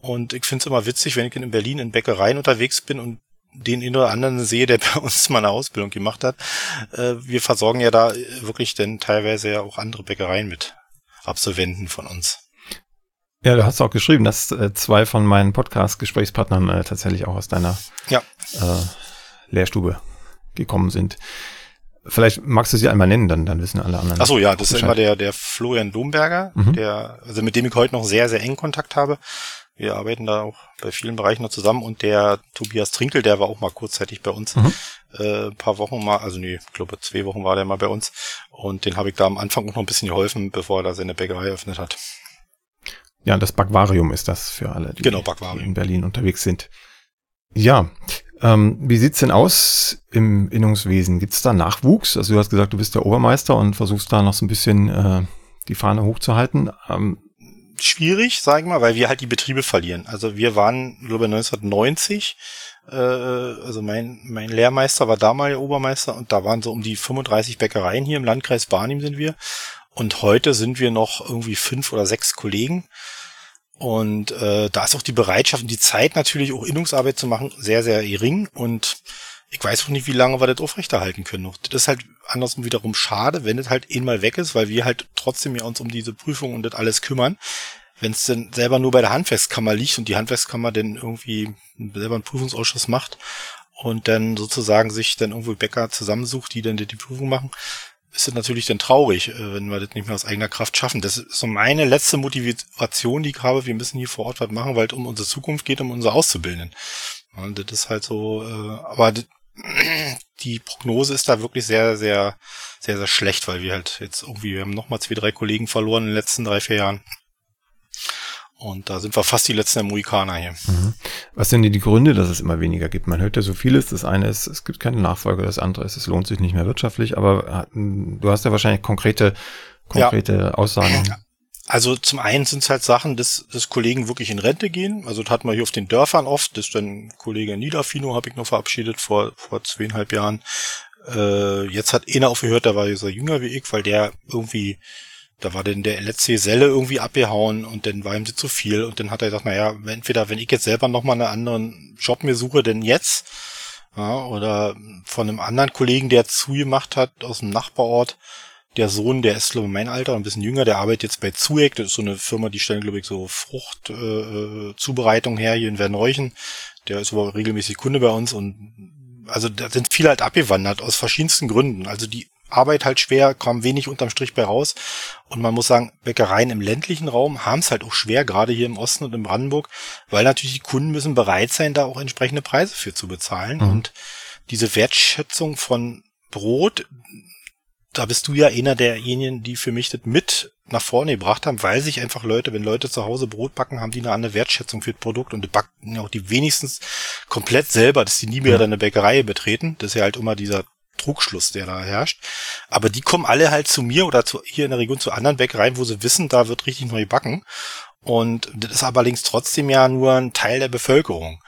und ich finde es immer witzig, wenn ich in Berlin in Bäckereien unterwegs bin und den einen oder anderen sehe, der (laughs) bei uns mal eine Ausbildung gemacht hat. Äh, wir versorgen ja da wirklich denn teilweise ja auch andere Bäckereien mit Absolventen von uns. Ja, du hast auch geschrieben, dass äh, zwei von meinen Podcast-Gesprächspartnern äh, tatsächlich auch aus deiner ja. äh, Lehrstube gekommen sind. Vielleicht magst du sie einmal nennen, dann, dann wissen alle anderen. Ach so, ja, das ist immer der, der Florian Domberger, mhm. der, also mit dem ich heute noch sehr, sehr eng Kontakt habe. Wir arbeiten da auch bei vielen Bereichen noch zusammen und der Tobias Trinkel, der war auch mal kurzzeitig bei uns. Mhm. Äh, ein paar Wochen mal, also nee, ich glaube zwei Wochen war der mal bei uns und den habe ich da am Anfang auch noch ein bisschen geholfen, bevor er da seine Bäckerei eröffnet hat. Ja, das Backvarium ist das für alle, die, genau, die in Berlin unterwegs sind. Ja, ähm, wie sieht's denn aus im Innungswesen? Gibt's da Nachwuchs? Also du hast gesagt, du bist der Obermeister und versuchst da noch so ein bisschen äh, die Fahne hochzuhalten. Ähm, schwierig, sag ich mal, weil wir halt die Betriebe verlieren. Also wir waren, glaube ich, 1990, äh, also mein, mein Lehrmeister war damals Obermeister und da waren so um die 35 Bäckereien hier im Landkreis Barnim sind wir. Und heute sind wir noch irgendwie fünf oder sechs Kollegen. Und äh, da ist auch die Bereitschaft und die Zeit natürlich auch Innungsarbeit zu machen sehr, sehr gering. Und ich weiß auch nicht, wie lange wir das aufrechterhalten können. Das ist halt andersrum wiederum schade, wenn es halt eh mal weg ist, weil wir halt trotzdem ja uns um diese Prüfung und das alles kümmern. Wenn es denn selber nur bei der Handwerkskammer liegt und die Handwerkskammer dann irgendwie selber einen Prüfungsausschuss macht und dann sozusagen sich dann irgendwo Bäcker zusammensucht, die dann die, Prüfung machen, ist es natürlich dann traurig, äh, wenn wir das nicht mehr aus eigener Kraft schaffen. Das ist so meine letzte Motivation, die ich habe. Wir müssen hier vor Ort was machen, weil es um unsere Zukunft geht, um unsere Auszubildenden. Und das ist halt so, äh, aber (clears throat) die Prognose ist da wirklich sehr, sehr, sehr, sehr schlecht, weil wir halt jetzt irgendwie, wir haben nochmal zwei, drei Kollegen verloren in den letzten drei, vier Jahren. Und da sind wir fast die letzten Amerikaner hier. Mhm. Was sind denn die Gründe, dass es immer weniger gibt? Man hört ja so vieles. Das eine ist, es gibt keine Nachfolge. Das andere ist, es lohnt sich nicht mehr wirtschaftlich. Aber äh, du hast ja wahrscheinlich konkrete, konkrete ja. Aussagen. (laughs) Also zum einen sind es halt Sachen, dass, dass Kollegen wirklich in Rente gehen. Also das hat man hier auf den Dörfern oft. Das ist dann Kollege Niederfino, habe ich noch verabschiedet vor, vor zweieinhalb Jahren. Äh, jetzt hat einer aufgehört, der war so jünger wie ich, weil der irgendwie da war denn der letzte Geselle irgendwie abgehauen und dann war ihm sie zu viel und dann hat er gesagt, naja, entweder wenn ich jetzt selber nochmal einen anderen Job mir suche, denn jetzt, ja, oder von einem anderen Kollegen, der zugemacht hat aus dem Nachbarort, der Sohn, der ist, glaube ich, mein Alter, ein bisschen jünger, der arbeitet jetzt bei Zueck, das ist so eine Firma, die stellen, glaube ich, so Fruchtzubereitung äh, her hier in Werneuchen. Der ist aber regelmäßig Kunde bei uns und also da sind viele halt abgewandert aus verschiedensten Gründen. Also die Arbeit halt schwer, kam wenig unterm Strich bei raus. Und man muss sagen, Bäckereien im ländlichen Raum haben es halt auch schwer, gerade hier im Osten und in Brandenburg, weil natürlich die Kunden müssen bereit sein, da auch entsprechende Preise für zu bezahlen. Mhm. Und diese Wertschätzung von Brot, da bist du ja einer derjenigen, die für mich das mit nach vorne gebracht haben, weil sich einfach Leute, wenn Leute zu Hause Brot backen, haben die eine andere Wertschätzung für das Produkt und die backen auch die wenigstens komplett selber, dass die nie mehr eine Bäckerei betreten. Das ist ja halt immer dieser Trugschluss, der da herrscht. Aber die kommen alle halt zu mir oder zu, hier in der Region zu anderen Bäckereien, wo sie wissen, da wird richtig neu backen. Und das ist allerdings trotzdem ja nur ein Teil der Bevölkerung.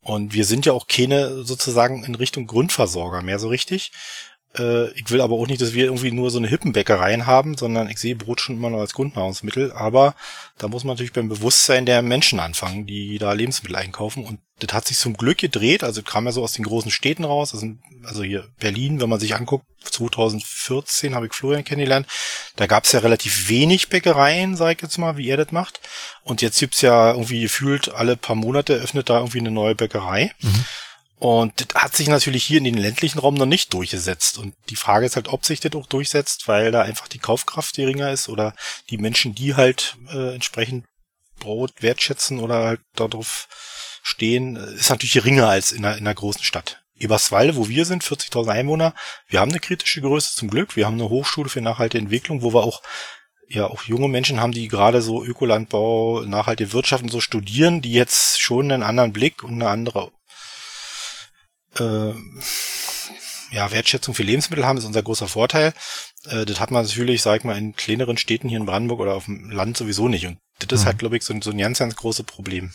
Und wir sind ja auch keine sozusagen in Richtung Grundversorger mehr so richtig. Äh, ich will aber auch nicht, dass wir irgendwie nur so eine Hippenbäckereien haben, sondern ich sehe Brot schon immer noch als Grundnahrungsmittel. Aber da muss man natürlich beim Bewusstsein der Menschen anfangen, die da Lebensmittel einkaufen. Und das hat sich zum Glück gedreht. Also kam ja so aus den großen Städten raus. Also, also hier Berlin, wenn man sich anguckt, 2014 habe ich Florian kennengelernt. Da gab es ja relativ wenig Bäckereien, sag ich jetzt mal, wie er das macht. Und jetzt gibt's ja irgendwie gefühlt alle paar Monate öffnet da irgendwie eine neue Bäckerei. Mhm. Und das hat sich natürlich hier in den ländlichen Raum noch nicht durchgesetzt. Und die Frage ist halt, ob sich das auch durchsetzt, weil da einfach die Kaufkraft geringer ist oder die Menschen, die halt äh, entsprechend Brot wertschätzen oder halt darauf stehen, ist natürlich geringer als in einer, in einer großen Stadt. Eberswalde, wo wir sind, 40.000 Einwohner, wir haben eine kritische Größe zum Glück. Wir haben eine Hochschule für nachhaltige Entwicklung, wo wir auch ja auch junge Menschen haben, die gerade so Ökolandbau, nachhaltige Wirtschaft und so studieren, die jetzt schon einen anderen Blick und eine andere äh, ja, Wertschätzung für Lebensmittel haben, ist unser großer Vorteil. Äh, das hat man natürlich, sag ich mal, in kleineren Städten hier in Brandenburg oder auf dem Land sowieso nicht. Und das ist halt, mhm. glaube ich, so, so ein ganz, ganz großes Problem.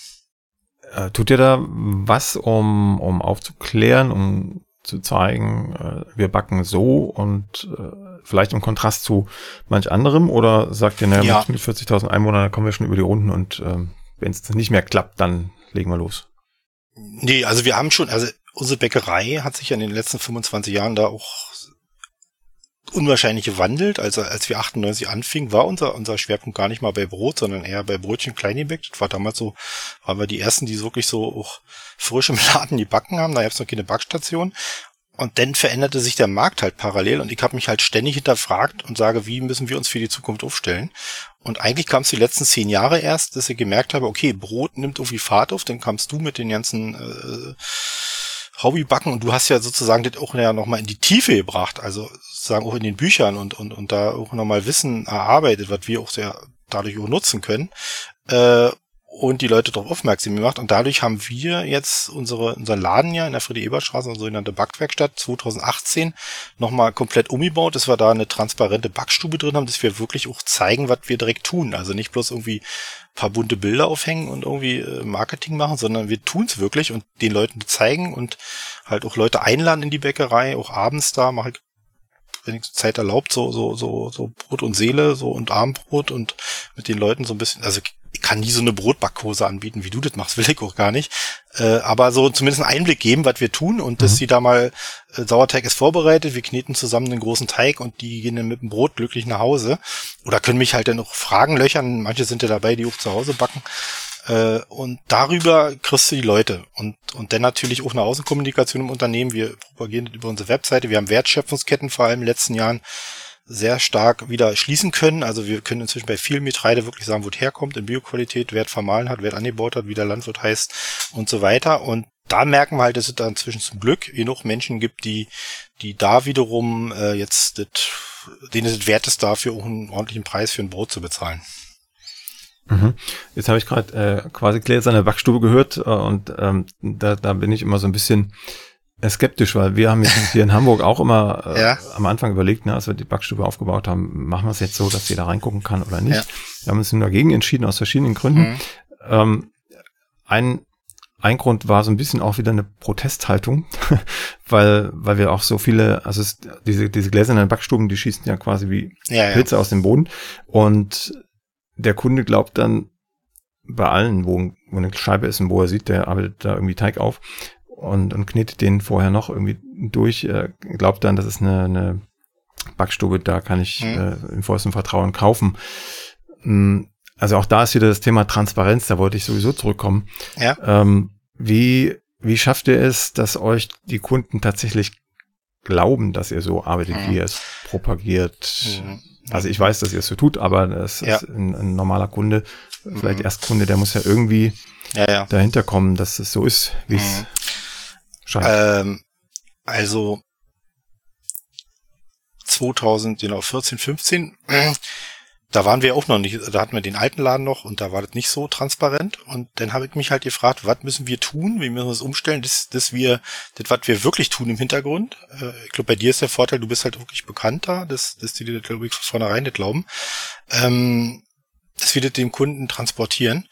Äh, tut ihr da was, um, um aufzuklären, um zu zeigen, äh, wir backen so und äh, vielleicht im Kontrast zu manch anderem? Oder sagt ihr, naja, ja. mit 40.000 Einwohnern, da kommen wir schon über die Runden und äh, wenn es nicht mehr klappt, dann legen wir los? Nee, also wir haben schon, also unsere Bäckerei hat sich in den letzten 25 Jahren da auch unwahrscheinlich gewandelt. Also als wir 98 anfingen, war unser, unser Schwerpunkt gar nicht mal bei Brot, sondern eher bei Brötchen klein gebäckt. Das war damals so, waren wir die ersten, die wirklich so auch frisch im (laughs) Laden die Backen haben. Da gab es noch keine Backstation. Und dann veränderte sich der Markt halt parallel und ich habe mich halt ständig hinterfragt und sage, wie müssen wir uns für die Zukunft aufstellen? Und eigentlich kam es die letzten zehn Jahre erst, dass ich gemerkt habe, okay, Brot nimmt irgendwie Fahrt auf, dann kamst du mit den ganzen äh, Hobbybacken und du hast ja sozusagen das auch ja nochmal in die Tiefe gebracht, also sozusagen auch in den Büchern und, und, und da auch nochmal Wissen erarbeitet, was wir auch sehr dadurch auch nutzen können. Äh, und die Leute darauf aufmerksam gemacht. Und dadurch haben wir jetzt unsere, unseren Laden ja in der Friedrich-Ebert-Straße, unsere sogenannte Backwerkstatt 2018 nochmal komplett umgebaut, dass wir da eine transparente Backstube drin haben, dass wir wirklich auch zeigen, was wir direkt tun. Also nicht bloß irgendwie paar bunte Bilder aufhängen und irgendwie äh, Marketing machen, sondern wir tun's wirklich und den Leuten zeigen und halt auch Leute einladen in die Bäckerei, auch abends da mache ich wenn ich Zeit erlaubt, so, so, so, so Brot und Seele, so und Armbrot und mit den Leuten so ein bisschen, also kann nie so eine Brotbackhose anbieten, wie du das machst, (laughs) will ich auch gar nicht. Äh, aber so zumindest einen Einblick geben, was wir tun und mhm. dass sie da mal, äh, Sauerteig ist vorbereitet, wir kneten zusammen einen großen Teig und die gehen dann mit dem Brot glücklich nach Hause. Oder können mich halt dann noch Fragen löchern, manche sind ja dabei, die auch zu Hause backen. Äh, und darüber kriegst du die Leute. Und, und dann natürlich auch eine Außenkommunikation im Unternehmen. Wir propagieren das über unsere Webseite. Wir haben Wertschöpfungsketten vor allem in den letzten Jahren sehr stark wieder schließen können. Also wir können inzwischen bei vielen Getreide wirklich sagen, wo es herkommt, in Bioqualität, wer es vermahlen hat, wer es angebaut hat, wie der Landwirt heißt und so weiter. Und da merken wir halt, dass es da inzwischen zum Glück genug Menschen gibt, die, die da wiederum äh, jetzt das, denen es wert ist, dafür auch einen ordentlichen Preis für ein Brot zu bezahlen. Mhm. Jetzt habe ich gerade äh, quasi gläserne Backstube gehört äh, und ähm, da, da bin ich immer so ein bisschen skeptisch, weil wir haben jetzt (laughs) hier in Hamburg auch immer äh, ja. am Anfang überlegt, ne, als wir die Backstube aufgebaut haben, machen wir es jetzt so, dass jeder reingucken kann oder nicht. Ja. Wir haben uns dagegen entschieden aus verschiedenen Gründen. Mhm. Ähm, ein ein Grund war so ein bisschen auch wieder eine Protesthaltung, (laughs) weil, weil wir auch so viele, also es, diese, diese gläsernen Backstuben, die schießen ja quasi wie ja, Pilze aus dem Boden. Und der Kunde glaubt dann bei allen, wo, wo eine Scheibe ist und wo er sieht, der arbeitet da irgendwie Teig auf und, und knetet den vorher noch irgendwie durch, er glaubt dann, das ist eine, eine Backstube, da kann ich mhm. äh, im vollsten Vertrauen kaufen. Hm, also auch da ist wieder das Thema Transparenz, da wollte ich sowieso zurückkommen. Ja. Ähm, wie, wie schafft ihr es, dass euch die Kunden tatsächlich glauben, dass ihr so arbeitet, mhm. wie ihr es propagiert? Mhm. Also ich weiß, dass ihr es so tut, aber das ja. ist ein, ein, normaler Kunde, vielleicht mhm. Erstkunde, der muss ja irgendwie ja, ja. dahinter kommen, dass es so ist, wie es mhm. Ähm, also 2014, genau, 15 da waren wir auch noch nicht, da hatten wir den alten Laden noch und da war das nicht so transparent. Und dann habe ich mich halt gefragt, was müssen wir tun? Wie müssen wir das umstellen, dass, dass wir das, was wir wirklich tun im Hintergrund. Äh, ich glaube, bei dir ist der Vorteil, du bist halt wirklich bekannter, dass, dass die das, glaube ich, von vornherein nicht glauben. Ähm, dass wir das dem Kunden transportieren.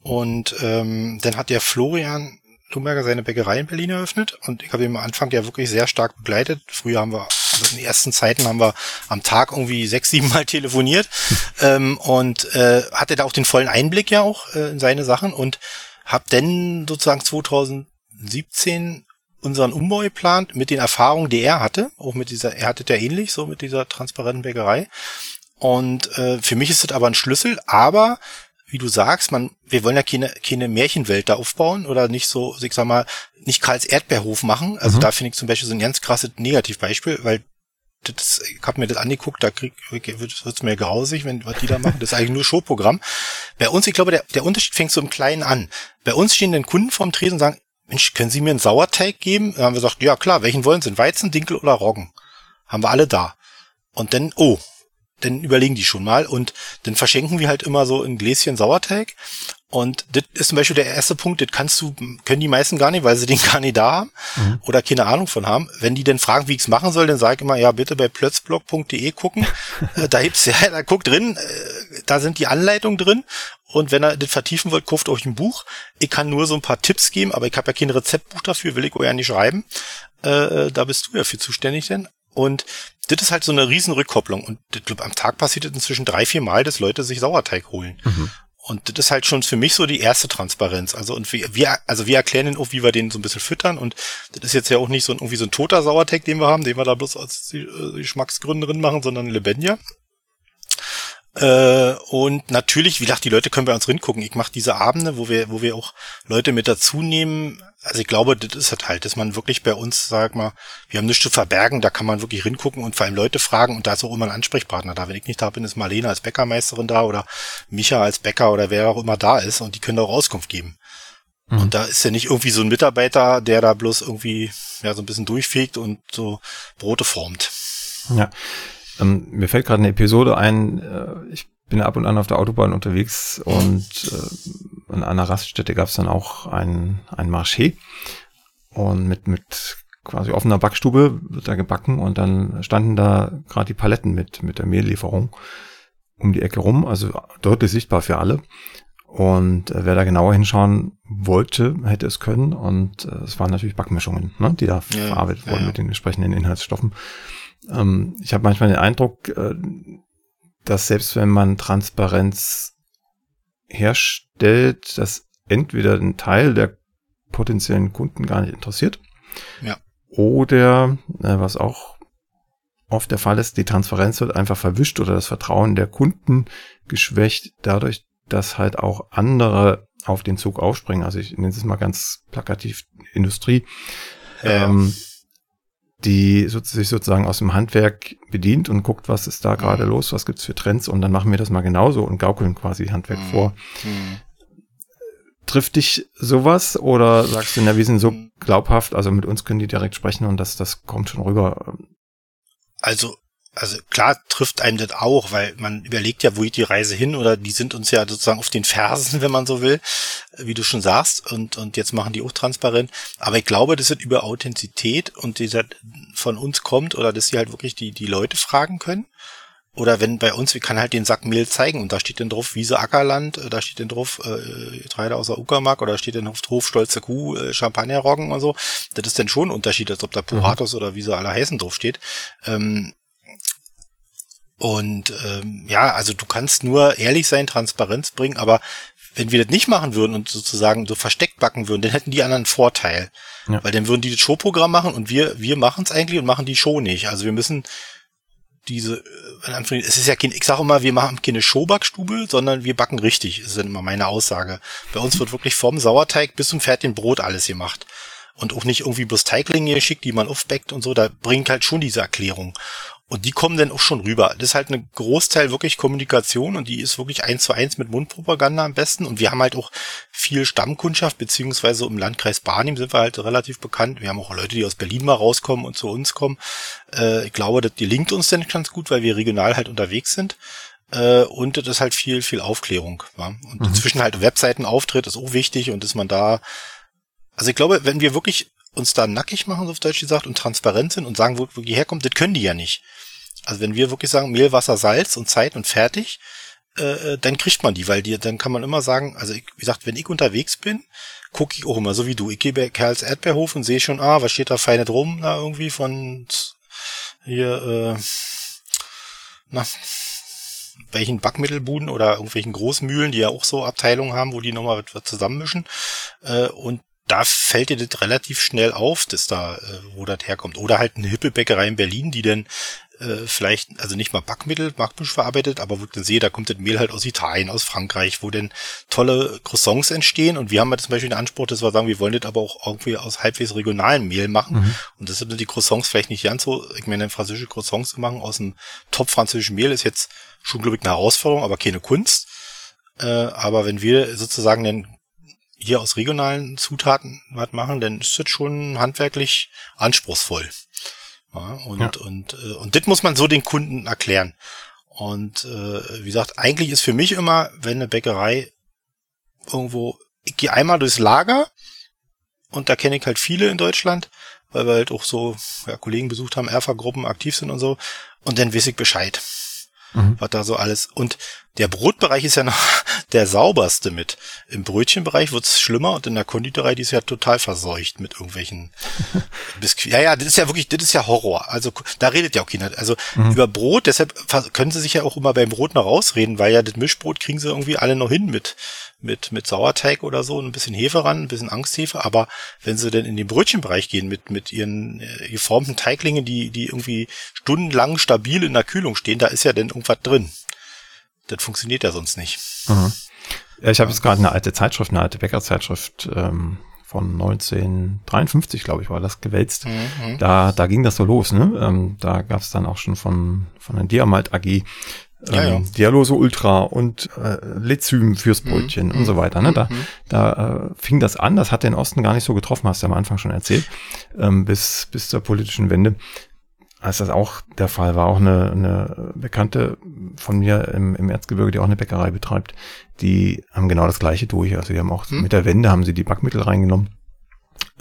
Und ähm, dann hat der Florian Lumberger seine Bäckerei in Berlin eröffnet und ich habe ihn am Anfang ja wirklich sehr stark begleitet. Früher haben wir, also in den ersten Zeiten haben wir am Tag irgendwie sechs, sieben Mal (laughs) telefoniert ähm, und äh, hatte da auch den vollen Einblick ja auch äh, in seine Sachen und habe dann sozusagen 2017 unseren Umbau geplant mit den Erfahrungen, die er hatte, auch mit dieser, er hatte ja ähnlich, so mit dieser transparenten Bäckerei. Und äh, für mich ist das aber ein Schlüssel, aber wie du sagst, man, wir wollen ja keine, keine Märchenwelt da aufbauen oder nicht so, ich sag mal, nicht Karls Erdbeerhof machen. Also mhm. da finde ich zum Beispiel so ein ganz krasses Negativbeispiel, weil das, ich habe mir das angeguckt, da krieg, wird's mir grausig, wenn was die da machen. Das ist eigentlich nur Showprogramm. Bei uns, ich glaube, der, der Unterschied fängt so im Kleinen an. Bei uns stehen dann Kunden vorm Tresen und sagen, Mensch, können Sie mir einen Sauerteig geben? Dann haben wir gesagt, ja klar, welchen wollen Sie? Weizen, Dinkel oder Roggen? Haben wir alle da. Und dann, oh, dann überlegen die schon mal und dann verschenken wir halt immer so ein Gläschen Sauerteig und das ist zum Beispiel der erste Punkt, das kannst du, können die meisten gar nicht, weil sie den gar nicht da haben mhm. oder keine Ahnung von haben. Wenn die dann fragen, wie ich es machen soll, dann sage ich immer, ja, bitte bei plötzblog.de gucken. (laughs) Äh, da gibt's (laughs) ja, da guckt drin, äh, da sind die Anleitungen drin. Und wenn ihr das vertiefen wollt, kauft euch ein Buch. Ich kann nur so ein paar Tipps geben, aber ich habe ja kein Rezeptbuch dafür, will ich euch ja nicht schreiben. Äh, da bist du ja für zuständig denn. Und das ist halt so eine riesen Rückkopplung. Und ich glaube, am Tag passiert es inzwischen drei, vier Mal, dass Leute sich Sauerteig holen. Mhm. Und das ist halt schon für mich so die erste Transparenz. Also und wir, wir also wir erklären den auch, wie wir den so ein bisschen füttern. Und das ist jetzt ja auch nicht so ein, irgendwie so ein toter Sauerteig, den wir haben, den wir da bloß aus die, äh, Geschmacksgründen drin machen, sondern lebendiger. Äh, und natürlich, wie gesagt, die Leute können bei uns ringucken. Ich mache diese Abende, wo wir, wo wir auch Leute mit dazu nehmen. Also ich glaube, das ist halt halt, dass man wirklich bei uns, sag mal, wir haben nichts zu verbergen, da kann man wirklich ringucken und vor allem Leute fragen und da ist auch immer ein Ansprechpartner da. Wenn ich nicht da bin, ist Marlene als Bäckermeisterin da oder Micha als Bäcker oder wer auch immer da ist und die können auch Auskunft geben. Mhm. Und da ist ja nicht irgendwie so ein Mitarbeiter, der da bloß irgendwie ja so ein bisschen durchfegt und so Brote formt. Ja. Ähm, mir fällt gerade eine Episode ein, äh, ich bin ab und an auf der Autobahn unterwegs und äh, an einer Raststätte gab es dann auch ein, ein Marché und mit, mit quasi offener Backstube wird da gebacken und dann standen da gerade die Paletten mit, mit der Mehllieferung um die Ecke rum, also deutlich sichtbar für alle. Und äh, wer da genauer hinschauen wollte, hätte es können. Und äh, es waren natürlich Backmischungen, ne, die da ja, verarbeitet wurden ja. mit den entsprechenden Inhaltsstoffen ähm, ich habe manchmal den Eindruck, äh, dass selbst wenn man Transparenz herstellt, dass entweder ein Teil der potenziellen Kunden gar nicht interessiert. Ja. Oder, äh, was auch oft der Fall ist, die Transparenz wird einfach verwischt oder das Vertrauen der Kunden geschwächt dadurch, dass halt auch andere auf den Zug aufspringen. Also ich nenne es mal ganz plakativ Industrie. Ähm, die sich sozusagen aus dem Handwerk bedient und guckt, was ist da gerade mhm. los, was gibt's für Trends und dann machen wir das mal genauso und gaukeln quasi Handwerk mhm. vor. Mhm. Trifft dich sowas oder sagst du, na, wir sind so mhm. glaubhaft, also mit uns können die direkt sprechen und das, das kommt schon rüber? Also also klar trifft einem das auch, weil man überlegt ja, wo geht die Reise hin oder die sind uns ja sozusagen auf den Fersen, (laughs) wenn man so will, wie du schon sagst und, und jetzt machen die auch transparent. Aber ich glaube, das ist über Authentizität und dieser von uns kommt oder dass sie halt wirklich die, die Leute fragen können. Oder wenn bei uns, wir kann halt den Sack Mehl zeigen und da steht dann drauf Wiese Ackerland, äh, da steht dann drauf äh, Treider aus der Uckermark oder steht dann drauf Hof Stolze Kuh, äh, Champagnerroggen und so. Das ist dann schon ein Unterschied, als ob da Puratos mhm. oder wie sie alle heißen drauf steht. Ähm, und ähm, ja, also du kannst nur ehrlich sein, Transparenz bringen, aber wenn wir das nicht machen würden und sozusagen so versteckt backen würden, dann hätten die anderen einen Vorteil. Ja. Weil dann würden die das Showprogramm machen und wir, wir machen es eigentlich und machen die Show nicht. Also wir müssen diese, äh, es ist ja kein, ich sage immer, wir machen keine Showbackstube, sondern wir backen richtig, das ist immer meine Aussage. Bei uns wird wirklich vom Sauerteig bis zum fertigen Brot alles gemacht. Und auch nicht irgendwie bloß Teiglinge geschickt, die man aufbackt und so, da bringt halt schon diese Erklärung. Und die kommen dann auch schon rüber. Das ist halt ein Großteil wirklich Kommunikation und die ist wirklich eins zu eins mit Mundpropaganda am besten. Und wir haben halt auch viel Stammkundschaft, beziehungsweise im Landkreis Barnim sind wir halt relativ bekannt. Wir haben auch Leute, die aus Berlin mal rauskommen und zu uns kommen. Äh, ich glaube, das gelingt uns dann ganz gut, weil wir regional halt unterwegs sind. Äh, und das ist halt viel, viel Aufklärung. Ja? Und mhm. inzwischen halt Webseitenauftritt ist auch wichtig und dass man da, also ich glaube, wenn wir wirklich uns da nackig machen, so auf Deutsch gesagt, und transparent sind und sagen, wo, die herkommt, das können die ja nicht. Also wenn wir wirklich sagen Mehl, Wasser, Salz und Zeit und fertig, äh, äh, dann kriegt man die, weil die, dann kann man immer sagen, also ich, wie gesagt, wenn ich unterwegs bin, gucke ich auch immer, so wie du. Ich gehe bei Kerls Erdbeerhof und sehe schon, ah, was steht da feine drum, da irgendwie von hier, äh, na, welchen Backmittelbuden oder irgendwelchen Großmühlen, die ja auch so Abteilungen haben, wo die nochmal was zusammenmischen. Äh, und da fällt dir das relativ schnell auf, dass da, äh, wo das herkommt. Oder halt eine Hippelbäckerei in Berlin, die dann äh, vielleicht, also nicht mal Backmittel, Backmisch verarbeitet, aber wo ich dann sehe, da kommt das Mehl halt aus Italien, aus Frankreich, wo denn tolle Croissants entstehen und wir haben halt zum Beispiel den Anspruch, dass wir sagen, wir wollen das aber auch irgendwie aus halbwegs regionalem Mehl machen mhm. und deshalb sind die Croissants vielleicht nicht ganz so, ich meine, französische Croissants zu machen aus einem top französischen Mehl ist jetzt schon, glaube ich, eine Herausforderung, aber keine Kunst. Äh, aber wenn wir sozusagen dann hier aus regionalen Zutaten was machen, dann ist das schon handwerklich anspruchsvoll. Ja, und, ja. und, äh, und das muss man so den Kunden erklären. Und äh, wie gesagt, eigentlich ist für mich immer, wenn eine Bäckerei irgendwo, ich gehe einmal durchs Lager und da kenne ich halt viele in Deutschland, weil wir halt auch so ja, Kollegen besucht haben, Erfa-Gruppen aktiv sind und so. Und dann weiß ich Bescheid mhm. was da so alles. Und der Brotbereich ist ja noch (laughs) der sauberste mit. Im Brötchenbereich wird's schlimmer und in der Konditorei, die ist ja total verseucht mit irgendwelchen (laughs) Biskuits. Ja, ja, das ist ja wirklich, das ist ja Horror. Also da redet ja auch keiner. Also mhm. über Brot, deshalb können sie sich ja auch immer beim Brot noch rausreden, weil ja das Mischbrot kriegen sie irgendwie alle noch hin mit mit, mit Sauerteig oder so, ein bisschen Hefe ran, ein bisschen Angsthefe, aber wenn sie denn in den Brötchenbereich gehen mit, mit ihren äh, geformten Teiglingen, die, die irgendwie stundenlang stabil in der Kühlung stehen, da ist ja denn irgendwas drin. Das funktioniert ja sonst nicht. Mhm. Ja, ich habe jetzt gerade eine alte Zeitschrift, eine alte Bäckerzeitschrift ähm, von 1953, glaube ich, war das gewälzt. Mhm. Da, da ging das so los. Ne? Ähm, da gab es dann auch schon von, von der Diamalt AG ja, ja. Ähm, Dialose Ultra und äh, Lezym fürs mhm. Brötchen mhm. und so weiter. Ne? Da, mhm. da äh, fing das an, das hat den Osten gar nicht so getroffen, hast du am Anfang schon erzählt, ähm, bis, bis zur politischen Wende. Als das auch der Fall war, auch eine, eine Bekannte von mir im, im Erzgebirge, die auch eine Bäckerei betreibt, die haben genau das gleiche durch. Also die haben auch mhm. mit der Wende haben sie die Backmittel reingenommen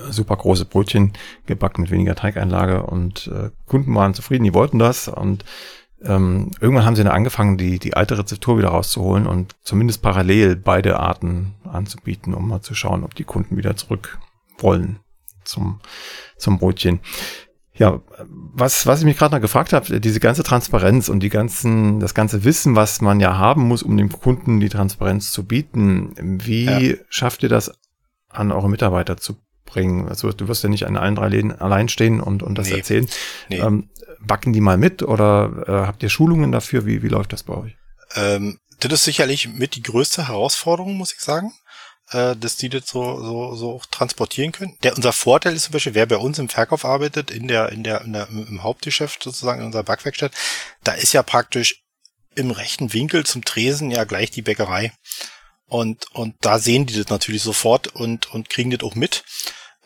super große Brötchen gebacken mit weniger Teigeinlage und äh, Kunden waren zufrieden, die wollten das und ähm, irgendwann haben sie dann angefangen, die, die alte Rezeptur wieder rauszuholen und zumindest parallel beide Arten anzubieten, um mal zu schauen, ob die Kunden wieder zurück wollen zum, zum Brötchen. Ja, was, was ich mich gerade noch gefragt habe, diese ganze Transparenz und die ganzen, das ganze Wissen, was man ja haben muss, um dem Kunden die Transparenz zu bieten, wie ja. schafft ihr das an eure Mitarbeiter zu bringen? Also du wirst ja nicht an allen drei Läden allein stehen und, und das nee. erzählen. Nee. Ähm, backen die mal mit oder äh, habt ihr Schulungen dafür? Wie, wie läuft das bei euch? Ähm, das ist sicherlich mit die größte Herausforderung, muss ich sagen, äh, dass die das so, so, so transportieren können. Der, unser Vorteil ist zum Beispiel, wer bei uns im Verkauf arbeitet, in der, in der, in der im Hauptgeschäft sozusagen in unserer Backwerkstatt, da ist ja praktisch im rechten Winkel zum Tresen ja gleich die Bäckerei. Und, und da sehen die das natürlich sofort und, und kriegen das auch mit.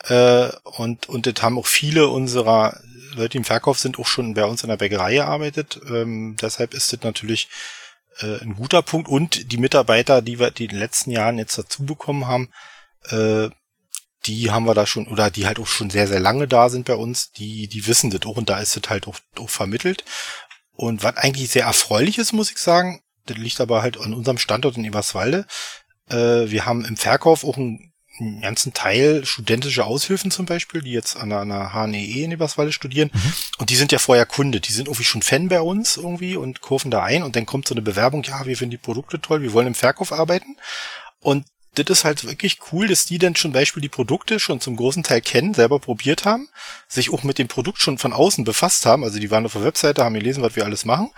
Äh, und, und das haben auch viele unserer Leute, die im Verkauf sind, auch schon bei uns in der Bäckerei gearbeitet. Ähm, deshalb ist das natürlich äh, ein guter Punkt. Und die Mitarbeiter, die wir die in den letzten Jahren jetzt dazu bekommen haben, äh, die haben wir da schon, oder die halt auch schon sehr, sehr lange da sind bei uns, die, die wissen das auch und da ist das halt auch, auch vermittelt. Und was eigentlich sehr erfreulich ist, muss ich sagen, das liegt aber halt an unserem Standort in Eberswalde. Äh, wir haben im Verkauf auch einen, einen, ganzen Teil studentische Aushilfen zum Beispiel, die jetzt an einer, HNEE e in Eberswalde studieren. Mhm. Und die sind ja vorher Kunde. Die sind irgendwie schon Fan bei uns irgendwie und kurven da ein. Und dann kommt so eine Bewerbung, ja, wir finden die Produkte toll, wir wollen im Verkauf arbeiten. Und das ist halt wirklich cool, dass die dann zum Beispiel die Produkte schon zum großen Teil kennen, selber probiert haben, sich auch mit dem Produkt schon von außen befasst haben. Also die waren auf der Webseite, haben gelesen, was wir alles machen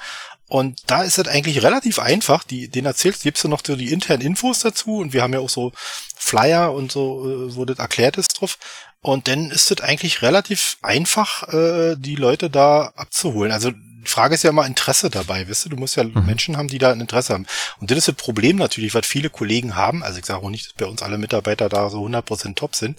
und da ist es eigentlich relativ einfach. Die, den erzählst, gibst du noch so die internen Infos dazu und wir haben ja auch so Flyer und so, äh, wo das erklärt ist drauf. Und dann ist es eigentlich relativ einfach, äh, die Leute da abzuholen. Also die Frage ist ja immer Interesse dabei, weißt du? Du musst ja mhm. Menschen haben, die da ein Interesse haben. Und das ist das Problem natürlich, was viele Kollegen haben. Also ich sage auch nicht, dass bei uns alle Mitarbeiter da so 100% top sind.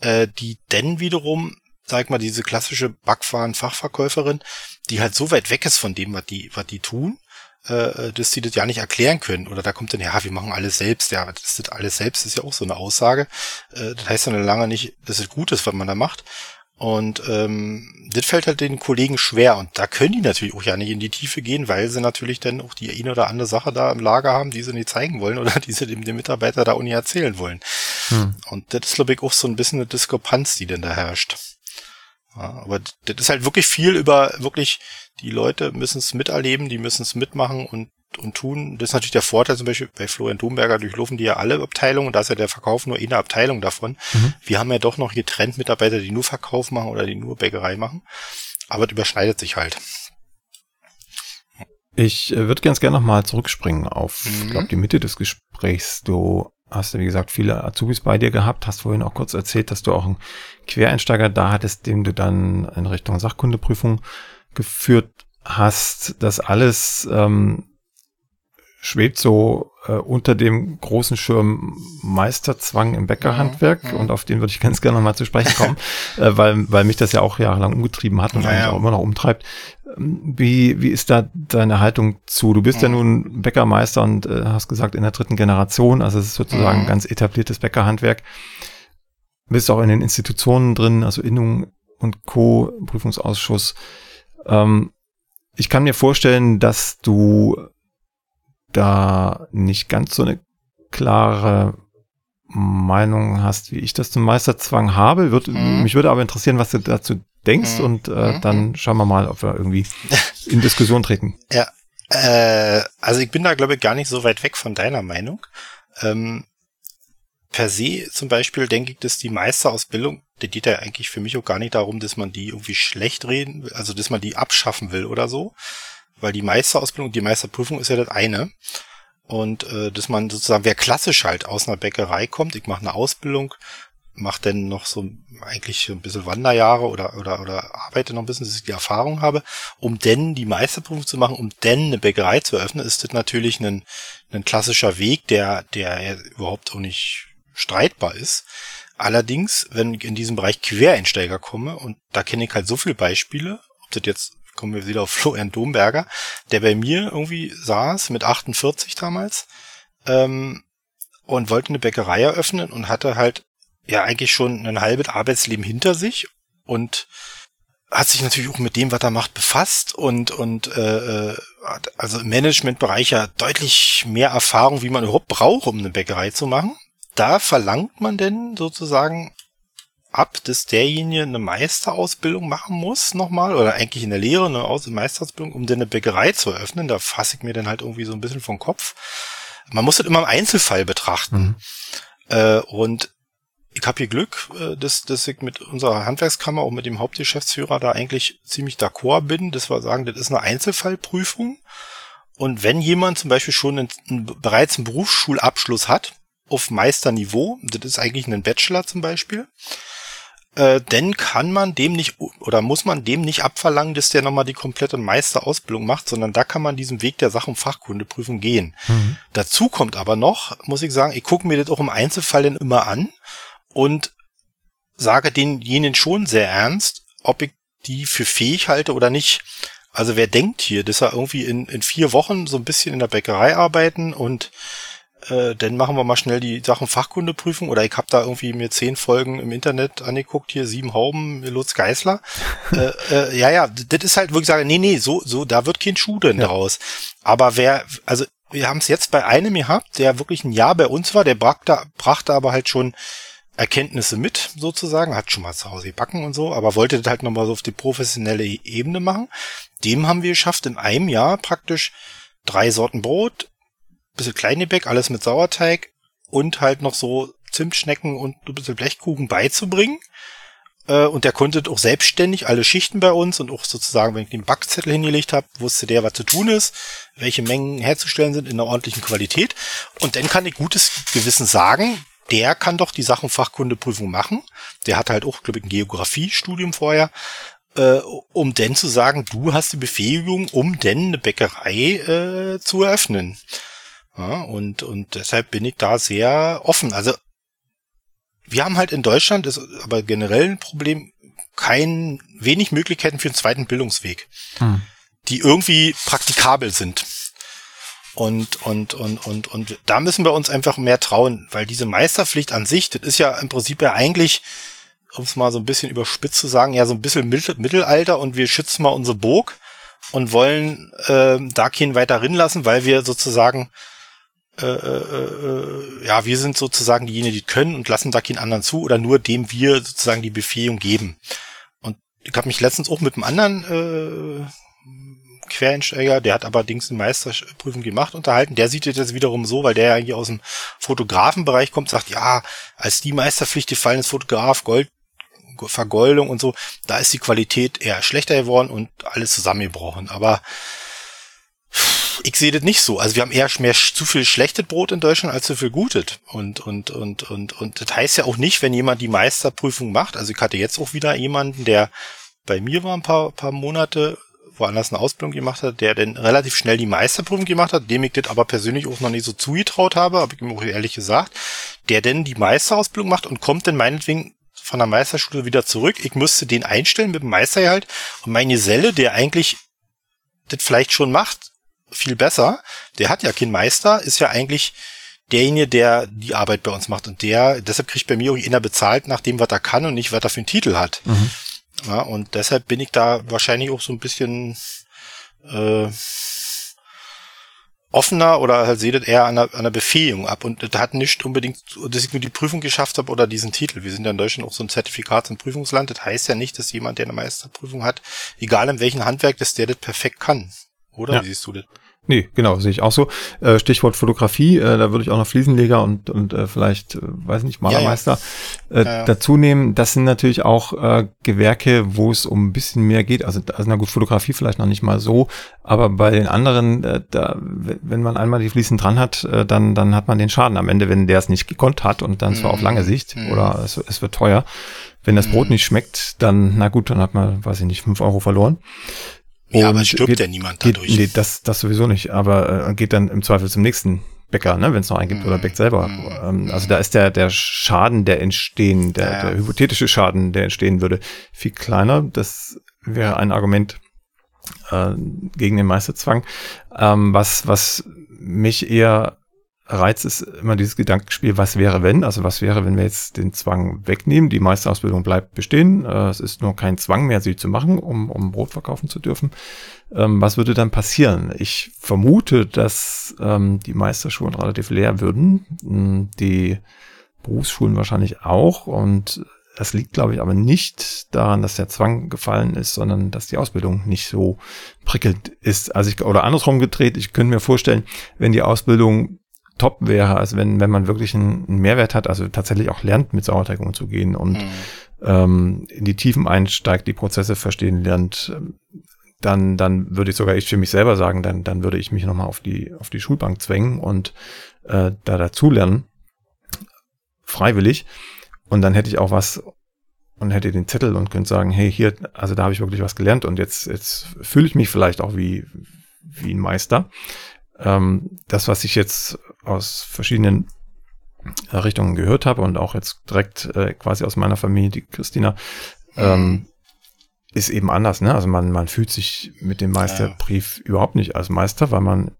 Äh, die denn wiederum sag mal, diese klassische Backwaren-Fachverkäuferin, die halt so weit weg ist von dem, was die, was die tun, äh, dass die das ja nicht erklären können. Oder da kommt dann, ja, wir machen alles selbst. Ja, das ist alles selbst, ist ja auch so eine Aussage. Äh, das heißt dann lange nicht, dass es gut ist, was man da macht. Und ähm, das fällt halt den Kollegen schwer. Und da können die natürlich auch ja nicht in die Tiefe gehen, weil sie natürlich dann auch die eine oder andere Sache da im Lager haben, die sie nicht zeigen wollen oder die sie dem, dem Mitarbeiter da auch nicht erzählen wollen. Hm. Und das ist, glaube ich, auch so ein bisschen eine Diskrepanz, die denn da herrscht. Aber das ist halt wirklich viel über wirklich, die Leute müssen es miterleben, die müssen es mitmachen und, und tun. Das ist natürlich der Vorteil zum Beispiel bei Florian Domberger durchlaufen die ja alle Abteilungen, da ist ja der Verkauf nur eine Abteilung davon. Mhm. Wir haben ja doch noch getrennt Mitarbeiter, die nur Verkauf machen oder die nur Bäckerei machen. Aber das überschneidet sich halt. Ich äh, würde ganz gerne nochmal zurückspringen auf, mhm. ich glaube, die Mitte des Gesprächs. Du hast du, wie gesagt, viele Azubis bei dir gehabt, hast vorhin auch kurz erzählt, dass du auch einen Quereinsteiger da hattest, den du dann in Richtung Sachkundeprüfung geführt hast. Das alles ähm, schwebt so äh, unter dem großen Schirm Meisterzwang im Bäckerhandwerk ja, ja. und auf den würde ich ganz gerne nochmal zu sprechen kommen, (laughs) äh, weil, weil mich das ja auch jahrelang umgetrieben hat und ja, eigentlich auch immer noch umtreibt. Wie, wie ist da deine Haltung zu? Du bist ja nun Bäckermeister und äh, hast gesagt in der dritten Generation, also es ist sozusagen ein ganz etabliertes Bäckerhandwerk. Bist auch in den Institutionen drin, also Innung und Co., Prüfungsausschuss. Ähm, ich kann mir vorstellen, dass du da nicht ganz so eine klare Meinung hast, wie ich das zum Meisterzwang habe. Wird, mhm. Mich würde aber interessieren, was du dazu denkst mhm. und äh, mhm. dann schauen wir mal, ob wir irgendwie in Diskussion treten. (laughs) Ja, äh, also ich bin da glaube ich gar nicht so weit weg von deiner Meinung. Ähm, per se zum Beispiel denke ich, dass die Meisterausbildung, die geht ja eigentlich für mich auch gar nicht darum, dass man die irgendwie schlecht reden, also dass man die abschaffen will oder so, weil die Meisterausbildung, die Meisterprüfung ist ja das eine. Und äh, dass man sozusagen, wer klassisch halt aus einer Bäckerei kommt, ich mache eine Ausbildung, mache dann noch so eigentlich ein bisschen Wanderjahre oder, oder, oder arbeite noch ein bisschen, dass ich die Erfahrung habe, um denn die Meisterprüfung zu machen, um denn eine Bäckerei zu öffnen, ist das natürlich ein, ein klassischer Weg, der, der überhaupt auch nicht streitbar ist. Allerdings, wenn ich in diesem Bereich Quereinsteiger komme, und da kenne ich halt so viele Beispiele, ob das jetzt kommen wir wieder auf Florian Domberger, der bei mir irgendwie saß mit 48 damals ähm, und wollte eine Bäckerei eröffnen und hatte halt ja eigentlich schon ein halbes Arbeitsleben hinter sich und hat sich natürlich auch mit dem, was er macht, befasst und und äh, hat also im Managementbereich ja deutlich mehr Erfahrung, wie man überhaupt braucht, um eine Bäckerei zu machen. Da verlangt man denn sozusagen ab, dass derjenige eine Meisterausbildung machen muss nochmal oder eigentlich in der Lehre eine Meisterausbildung, um dann eine Bäckerei zu eröffnen. Da fasse ich mir dann halt irgendwie so ein bisschen vom Kopf. Man muss das immer im Einzelfall betrachten. Mhm. Äh, und ich habe hier Glück, äh, dass, dass ich mit unserer Handwerkskammer und mit dem Hauptgeschäftsführer da eigentlich ziemlich d'accord bin, dass wir sagen, das ist eine Einzelfallprüfung. Und wenn jemand zum Beispiel schon einen, einen, bereits einen Berufsschulabschluss hat, auf Meisterniveau, das ist eigentlich ein Bachelor zum Beispiel, äh, denn kann man dem nicht oder muss man dem nicht abverlangen, dass der nochmal die komplette Meisterausbildung macht, sondern da kann man diesen Weg der Sach- und Fachkundeprüfung gehen. Mhm. Dazu kommt aber noch, muss ich sagen, ich gucke mir das auch im Einzelfall dann immer an und sage denjenigen schon sehr ernst, ob ich die für fähig halte oder nicht. Also wer denkt hier, dass er irgendwie in, in vier Wochen so ein bisschen in der Bäckerei arbeiten und äh, dann machen wir mal schnell die Sachen Fachkundeprüfung oder ich habe da irgendwie mir zehn Folgen im Internet angeguckt, hier sieben Hauben, Lutz Geißler. (laughs) äh, äh, ja, ja, das ist halt wirklich sagen, nee, nee, so, so, da wird kein Schuh denn ja. draus. Aber wer, also wir haben es jetzt bei einem gehabt, der wirklich ein Jahr bei uns war, der brachte, brachte aber halt schon Erkenntnisse mit, sozusagen, hat schon mal zu Hause gebacken und so, aber wollte das halt nochmal so auf die professionelle Ebene machen. Dem haben wir geschafft, in einem Jahr praktisch drei Sorten Brot, bisschen Kleingebäck, alles mit Sauerteig und halt noch so Zimtschnecken und ein bisschen Blechkuchen beizubringen. Äh, und der konnte auch selbstständig alle Schichten bei uns und auch sozusagen, wenn ich den Backzettel hingelegt habe, wusste der, was zu tun ist, welche Mengen herzustellen sind in einer ordentlichen Qualität. Und dann kann ich gutes Gewissen sagen, der kann doch die Sachen Fachkundeprüfung machen. Der hat halt auch, glaube ich, ein Geografiestudium vorher, äh, um denn zu sagen, du hast die Befähigung, um denn eine Bäckerei äh, zu eröffnen. Ja, und, und deshalb bin ich da sehr offen. Also wir haben halt in Deutschland, ist aber generell ein Problem, kein, wenig Möglichkeiten für einen zweiten Bildungsweg, hm. die irgendwie praktikabel sind. Und, und, und, und, und da müssen wir uns einfach mehr trauen, weil diese Meisterpflicht an sich, das ist ja im Prinzip ja eigentlich, um es mal so ein bisschen überspitzt zu sagen, ja so ein bisschen Mittelalter und wir schützen mal unsere Burg und wollen äh, da keinen weiter rinlassen, weil wir sozusagen äh, äh, äh, ja, wir sind sozusagen diejenigen, die können und lassen da keinen anderen zu oder nur dem wir sozusagen die Befähigung geben. Und ich habe mich letztens auch mit einem anderen äh, Quereinsteiger, der hat allerdings eine Meisterprüfung gemacht, unterhalten. Der sieht das wiederum so, weil der ja eigentlich aus dem Fotografenbereich kommt, sagt, ja, als die Meisterpflicht gefallen ist, Fotograf, Gold, Vergoldung und so, da ist die Qualität eher schlechter geworden und alles zusammengebrochen. Aber ich sehe das nicht so. Also wir haben eher mehr zu viel schlechtes Brot in Deutschland als zu viel gutes. Und, und, und, und, und das heißt ja auch nicht, wenn jemand die Meisterprüfung macht. Also ich hatte jetzt auch wieder jemanden, der bei mir war ein paar, paar Monate, woanders eine Ausbildung gemacht hat, der dann relativ schnell die Meisterprüfung gemacht hat, dem ich das aber persönlich auch noch nicht so zugetraut habe, habe ich ihm auch ehrlich gesagt, der denn die Meisterausbildung macht und kommt dann meinetwegen von der Meisterschule wieder zurück. Ich müsste den einstellen mit dem Meistergehalt und mein Geselle, der eigentlich das vielleicht schon macht, viel besser. Der hat ja keinen Meister, ist ja eigentlich derjenige, der die Arbeit bei uns macht und der, deshalb kriegt bei mir auch einer bezahlt nach dem, was er kann und nicht, was er für einen Titel hat. Mhm. Ja, und deshalb bin ich da wahrscheinlich auch so ein bisschen äh, offener oder halt seht eher an der, an der Befähigung ab und das hat nicht unbedingt, dass ich nur die Prüfung geschafft habe oder diesen Titel. Wir sind ja in Deutschland auch so ein Zertifikats- und Prüfungsland. Das heißt ja nicht, dass jemand, der eine Meisterprüfung hat, egal in welchem Handwerk, dass der das perfekt kann. Oder ja. wie siehst du das? Nee, genau, sehe ich auch so. Äh, Stichwort Fotografie, äh, da würde ich auch noch Fliesenleger und, und äh, vielleicht, äh, weiß nicht, Malermeister ja, ja. Äh, ja, dazu nehmen. Das sind natürlich auch äh, Gewerke, wo es um ein bisschen mehr geht. Also, also na gut, Fotografie vielleicht noch nicht mal so, aber bei den anderen, äh, da, wenn man einmal die Fliesen dran hat, äh, dann, dann hat man den Schaden am Ende, wenn der es nicht gekonnt hat und dann mhm. zwar auf lange Sicht mhm. oder es, es wird teuer. Wenn das Brot mhm. nicht schmeckt, dann, na gut, dann hat man, weiß ich nicht, fünf Euro verloren. Ja, aber stirbt geht, ja niemand dadurch. Geht, nee, das, das sowieso nicht, aber äh, geht dann im Zweifel zum nächsten Bäcker, ne, wenn es noch einen gibt, mm, oder bäckt selber. Mm, ähm, also da ist der, der Schaden, der entstehen, der, ja. der hypothetische Schaden, der entstehen würde, viel kleiner. Das wäre ein Argument äh, gegen den Meisterzwang. Ähm, was, was mich eher Reiz ist immer dieses Gedankenspiel, was wäre wenn? Also was wäre, wenn wir jetzt den Zwang wegnehmen? Die Meisterausbildung bleibt bestehen. Äh, es ist nur kein Zwang mehr, sie zu machen, um, um Brot verkaufen zu dürfen. Ähm, was würde dann passieren? Ich vermute, dass ähm, die Meisterschulen relativ leer würden. Hm, die Berufsschulen wahrscheinlich auch. Und das liegt, glaube ich, aber nicht daran, dass der Zwang gefallen ist, sondern dass die Ausbildung nicht so prickelnd ist. Also ich, oder andersrum gedreht, ich könnte mir vorstellen, wenn die Ausbildung top wäre, also wenn, wenn man wirklich einen, einen Mehrwert hat, also tatsächlich auch lernt, mit Sauerteig umzugehen und mhm. ähm, in die Tiefen einsteigt, die Prozesse verstehen lernt, dann, dann würde ich sogar ich für mich selber sagen, dann, dann würde ich mich nochmal auf die, auf die Schulbank zwängen und äh, da dazulernen, freiwillig. Und dann hätte ich auch was und hätte den Zettel und könnte sagen, hey, hier, also da habe ich wirklich was gelernt und jetzt, jetzt fühle ich mich vielleicht auch wie, wie ein Meister. Ähm, das, was ich jetzt aus verschiedenen äh, Richtungen gehört habe und auch jetzt direkt äh, quasi aus meiner Familie, die Christina, ähm, ist eben anders, ne? Also man, man fühlt sich mit dem Meisterbrief ja. überhaupt nicht als Meister, weil man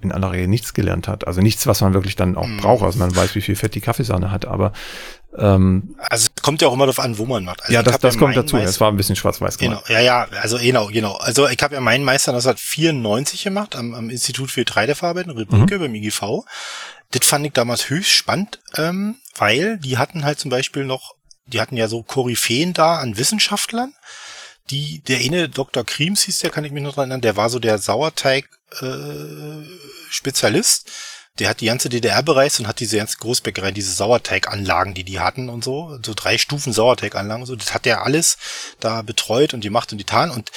in aller Regel nichts gelernt hat. Also nichts, was man wirklich dann auch mm. braucht. Also man weiß, wie viel Fett die Kaffeesahne hat, aber ähm, also es kommt ja auch immer darauf an, wo man macht. Also ja, das, das ja kommt dazu. Es war ein bisschen schwarz-weiß gemacht. Genau, ja, ja, also genau, genau. Also ich habe ja meinen Meister 1994 gemacht am, am Institut für Getreideverarbeitung in Riebrücke mhm. beim IGV. Das fand ich damals höchst spannend, ähm, weil die hatten halt zum Beispiel noch, die hatten ja so Koryphäen da an Wissenschaftlern. Die, der eine Dr. Kriems hieß der, kann ich mich noch dran erinnern, der war so der Sauerteig-Spezialist. Äh, der hat die ganze DDR bereist und hat diese ganze Großbäckerei, diese Sauerteiganlagen, die die hatten und so, so drei Stufen Sauerteiganlagen und so, das hat der alles da betreut und die macht und die tan und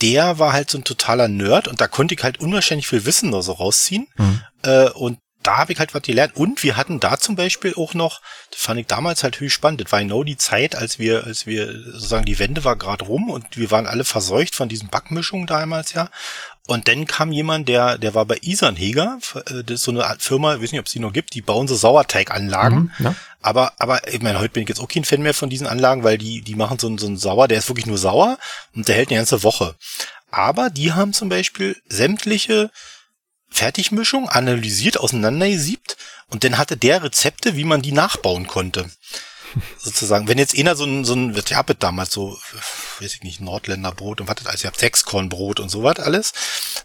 der war halt so ein totaler Nerd und da konnte ich halt unwahrscheinlich viel Wissen da so rausziehen. Mhm. Äh, und da habe ich halt was gelernt. Und wir hatten da zum Beispiel auch noch, das fand ich damals halt höchst spannend. Das war genau die Zeit, als wir, als wir sozusagen die Wende war gerade rum und wir waren alle verseucht von diesen Backmischungen damals ja. Und dann kam jemand, der, der war bei Isernheger, äh, das ist so eine Firma, ich weiß nicht, ob es die noch gibt, die bauen so Sauerteiganlagen. Mhm, ja. Aber, aber ich meine, heute bin ich jetzt auch kein Fan mehr von diesen Anlagen, weil die, die machen so, so einen Sauer, der ist wirklich nur sauer und der hält eine ganze Woche. Aber die haben zum Beispiel sämtliche Fertigmischung analysiert, auseinandergesiebt und dann hatte der Rezepte, wie man die nachbauen konnte. Sozusagen, wenn jetzt einer so ein, so ein, ihr habt damals so, weiß ich nicht, Nordländer Brot und was, also ihr habt Sechskornbrot und sowas alles,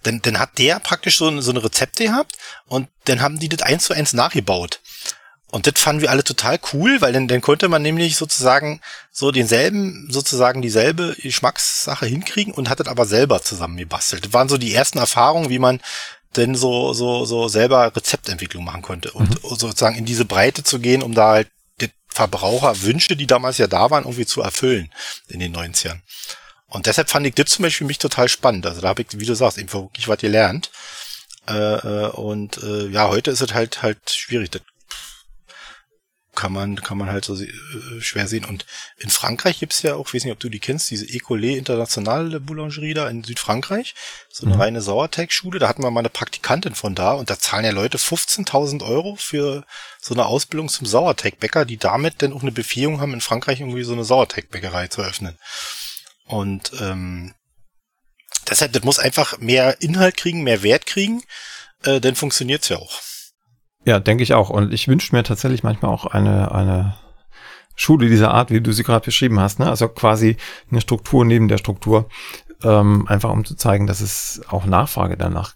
dann, dann hat der praktisch so, so eine Rezepte gehabt und dann haben die das eins zu eins nachgebaut. Und das fanden wir alle total cool, weil dann, dann konnte man nämlich sozusagen so denselben, sozusagen dieselbe Geschmackssache hinkriegen und hat das aber selber zusammengebastelt. Das waren so die ersten Erfahrungen, wie man denn so, so, so selber Rezeptentwicklung machen konnte und mhm. sozusagen in diese Breite zu gehen, um da halt Verbraucherwünsche, die damals ja da waren, irgendwie zu erfüllen in den 90ern. Und deshalb fand ich das zum Beispiel mich total spannend. Also da habe ich, wie du sagst, eben wirklich was gelernt. Äh, äh, und äh, ja, heute ist es halt halt schwierig. Das kann man, kann man halt so äh, schwer sehen. Und in Frankreich gibt's ja auch, ich weiß nicht, ob du die kennst, diese Ecole Internationale Boulangerie da in Südfrankreich. So eine mhm. reine Sauerteigschule. Da hatten wir mal eine Praktikantin von da und da zahlen ja Leute 15.000 Euro für so eine Ausbildung zum Sauerteigbäcker, die damit dann auch eine Befähigung haben, in Frankreich irgendwie so eine Sauerteigbäckerei zu öffnen. Und ähm, deshalb, das muss einfach mehr Inhalt kriegen, mehr Wert kriegen, äh, dann funktioniert's ja auch. Ja, denke ich auch. Und ich wünsche mir tatsächlich manchmal auch eine, eine Schule dieser Art, wie du sie gerade beschrieben hast. Ne? Also quasi eine Struktur neben der Struktur, ähm, einfach um zu zeigen, dass es auch Nachfrage danach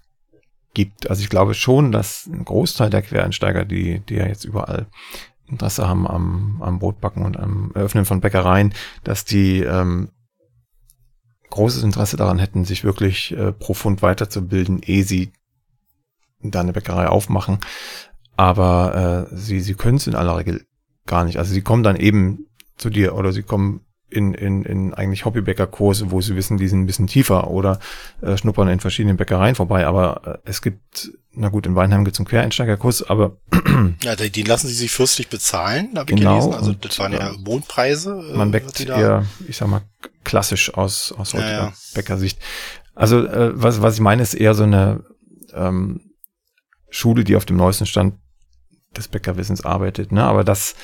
gibt. Also ich glaube schon, dass ein Großteil der Quereinsteiger, die, die ja jetzt überall Interesse haben am, am Brotbacken und am Eröffnen von Bäckereien, dass die ähm, großes Interesse daran hätten, sich wirklich äh, profund weiterzubilden, ehe sie da eine Bäckerei aufmachen aber äh, sie, sie können es in aller Regel gar nicht. Also sie kommen dann eben zu dir oder sie kommen in, in, in eigentlich Hobbybäckerkurse, wo sie wissen, die sind ein bisschen tiefer oder äh, schnuppern in verschiedenen Bäckereien vorbei. Aber äh, es gibt, na gut, in Weinheim gibt es einen Quereinsteigerkurs, aber (clears throat) ja, die lassen sie sich fürstlich bezahlen, habe ich genau, gelesen. Also das waren ja Mondpreise. Äh, man bäckt eher, ich sag mal, klassisch aus, aus heutiger ja, ja. Bäckersicht. Also äh, was, was ich meine, ist eher so eine ähm, Schule, die auf dem neuesten Stand des Bäckerwissens arbeitet. Ne? Aber das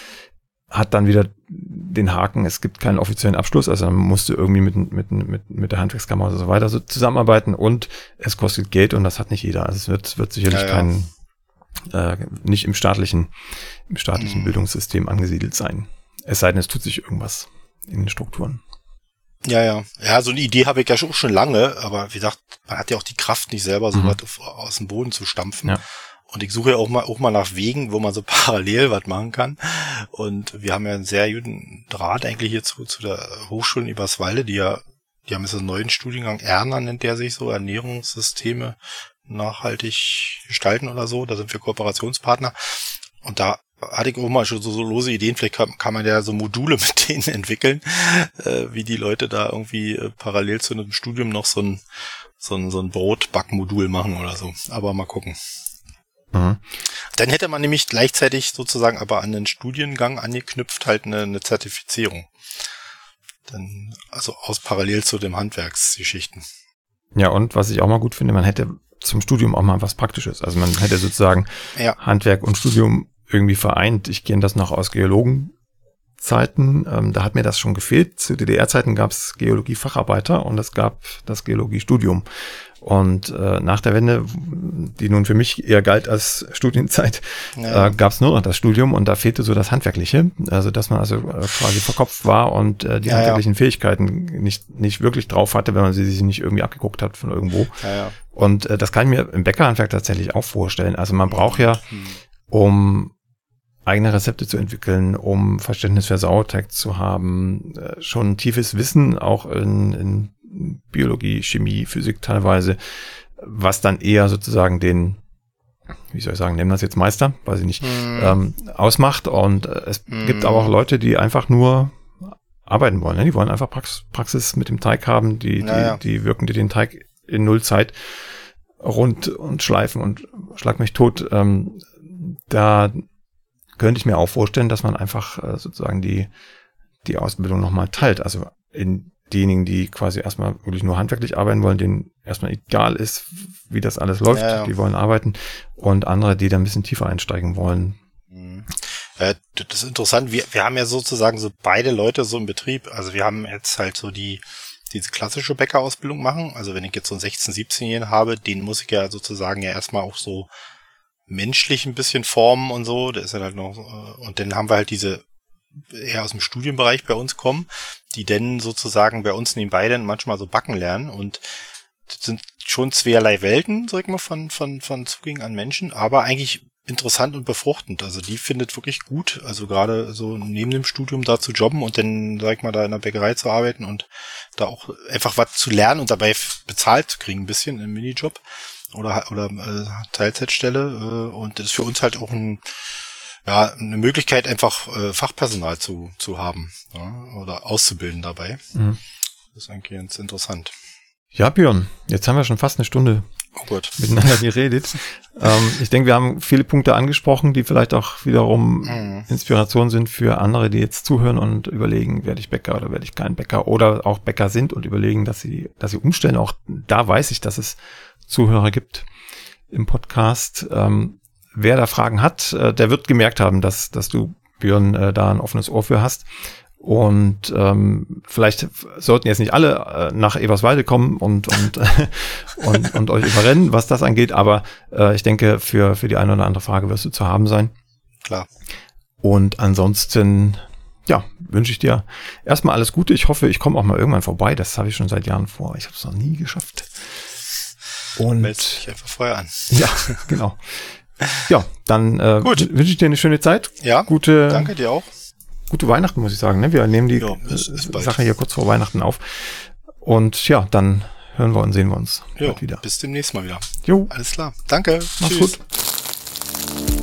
hat dann wieder den Haken, es gibt keinen offiziellen Abschluss, also man musste irgendwie mit, mit, mit, mit der Handwerkskammer und so weiter so zusammenarbeiten und es kostet Geld und das hat nicht jeder. Also es wird, wird sicherlich ja, ja. kein, äh, nicht im staatlichen, im staatlichen mhm. Bildungssystem angesiedelt sein. Es sei denn, es tut sich irgendwas in den Strukturen. Ja, ja. Ja, so eine Idee habe ich ja schon, schon lange, aber wie gesagt, man hat ja auch die Kraft nicht selber so mhm. was aus dem Boden zu stampfen. Ja. Und ich suche ja auch mal, auch mal nach Wegen, wo man so (laughs) parallel was machen kann. Und wir haben ja einen sehr guten Draht eigentlich hier zu, zu der Hochschule in Eberswalde, die ja, die haben jetzt einen neuen Studiengang, Erna nennt der sich so, Ernährungssysteme nachhaltig gestalten oder so. Da sind wir Kooperationspartner. Und da hatte ich auch mal schon so, so lose Ideen, vielleicht kann, kann man ja so Module (laughs) mit denen entwickeln, äh, wie die Leute da irgendwie äh, parallel zu einem Studium noch so ein, so ein, so ein Brotbackmodul machen oder so. Aber mal gucken. Mhm. Dann hätte man nämlich gleichzeitig sozusagen aber an den Studiengang angeknüpft halt eine, eine Zertifizierung. Dann, also aus parallel zu dem Handwerksgeschichten. Ja, und was ich auch mal gut finde, man hätte zum Studium auch mal was Praktisches. Also man hätte sozusagen ja. Handwerk und Studium irgendwie vereint. Ich kenne das noch aus Geologenzeiten, Zeiten, ähm, da hat mir das schon gefehlt. Zu DDR-Zeiten gab es Geologie-Facharbeiter und es gab das Geologiestudium. Und äh, nach der Wende, die nun für mich eher galt als (laughs) Studienzeit, ja. äh, gab es nur noch das Studium und da fehlte so das Handwerkliche. Also dass man also äh, quasi verkopft war und äh, die ja, handwerklichen ja. Fähigkeiten nicht, nicht wirklich drauf hatte, wenn man sie sich nicht irgendwie abgeguckt hat von irgendwo. Und äh, das kann ich mir im Bäckerhandwerk tatsächlich auch vorstellen. Also man braucht ja, hm. um eigene Rezepte zu entwickeln, um Verständnis für Sauerteig zu haben, äh, schon tiefes Wissen auch in, in Biologie, Chemie, Physik teilweise, was dann eher sozusagen den, wie soll ich sagen, nehmen das jetzt Meister, weiß ich nicht, mm. ähm, ausmacht. Und äh, es mm. gibt aber auch Leute, die einfach nur arbeiten wollen. Ne? Die wollen einfach Prax Praxis mit dem Teig haben, die, naja. die, die wirken dir den Teig in Nullzeit rund und schleifen und schlag mich tot. Ähm, da könnte ich mir auch vorstellen, dass man einfach äh, sozusagen die, die Ausbildung nochmal teilt. Also in diejenigen, die quasi erstmal wirklich nur handwerklich arbeiten wollen, denen erstmal egal ist, wie das alles läuft, ja, ja. die wollen arbeiten und andere, die da ein bisschen tiefer einsteigen wollen. Mhm. Äh, das ist interessant. Wir, wir haben ja sozusagen so beide Leute so im Betrieb. Also wir haben jetzt halt so die, diese klassische Bäckerausbildung machen. Also wenn ich jetzt so einen 16-, 17-Jährigen habe, den muss ich ja sozusagen ja erstmal auch so menschlich ein bisschen formen und so. Der ist halt noch, äh, und dann haben wir halt diese eher aus dem Studienbereich bei uns kommen, die dann sozusagen bei uns nebenbei dann manchmal so backen lernen und das sind schon zweierlei Welten, sag ich mal, von, von, von Zugängen an Menschen, aber eigentlich interessant und befruchtend. Also die findet wirklich gut, also gerade so neben dem Studium da zu jobben und dann, sag ich mal, da in der Bäckerei zu arbeiten und da auch einfach was zu lernen und dabei bezahlt zu kriegen, ein bisschen im Minijob oder, oder äh, Teilzeitstelle. Äh, und das ist für uns halt auch ein, ja, eine Möglichkeit, einfach äh, Fachpersonal zu, zu haben ja, oder auszubilden dabei. Mhm. Das ist eigentlich ganz interessant. Ja, Björn, jetzt haben wir schon fast eine Stunde oh miteinander geredet. (laughs) ähm, ich denke, wir haben viele Punkte angesprochen, die vielleicht auch wiederum mhm. Inspiration sind für andere, die jetzt zuhören und überlegen, werde ich Bäcker oder werde ich kein Bäcker oder auch Bäcker sind und überlegen, dass sie, dass sie umstellen. Auch da weiß ich, dass es Zuhörer gibt im Podcast. Ähm, wer da Fragen hat, äh, der wird gemerkt haben, dass, dass du, Björn, äh, da ein offenes Ohr für hast. Und ähm, vielleicht sollten jetzt nicht alle äh, nach Eberswalde kommen und und, (laughs) und, und euch überrennen, was das angeht, aber äh, ich denke, für, für die eine oder andere Frage wirst du zu haben sein. Klar. Und ansonsten, ja, wünsche ich dir erstmal alles Gute. Ich hoffe, ich komme auch mal irgendwann vorbei. Das habe ich schon seit Jahren vor. Ich habe es noch nie geschafft. Und Meld dich einfach vorher an. Ja, (laughs) genau. Ja, dann äh, wünsche ich dir eine schöne Zeit. Ja, gute, danke dir auch. Gute Weihnachten, muss ich sagen. Ne? Wir nehmen die jo, Sache hier kurz vor Weihnachten auf. Und ja, dann hören wir und sehen wir uns jo, wieder. Bis demnächst mal wieder. Jo. Alles klar. Danke. Mach's Tschüss. gut.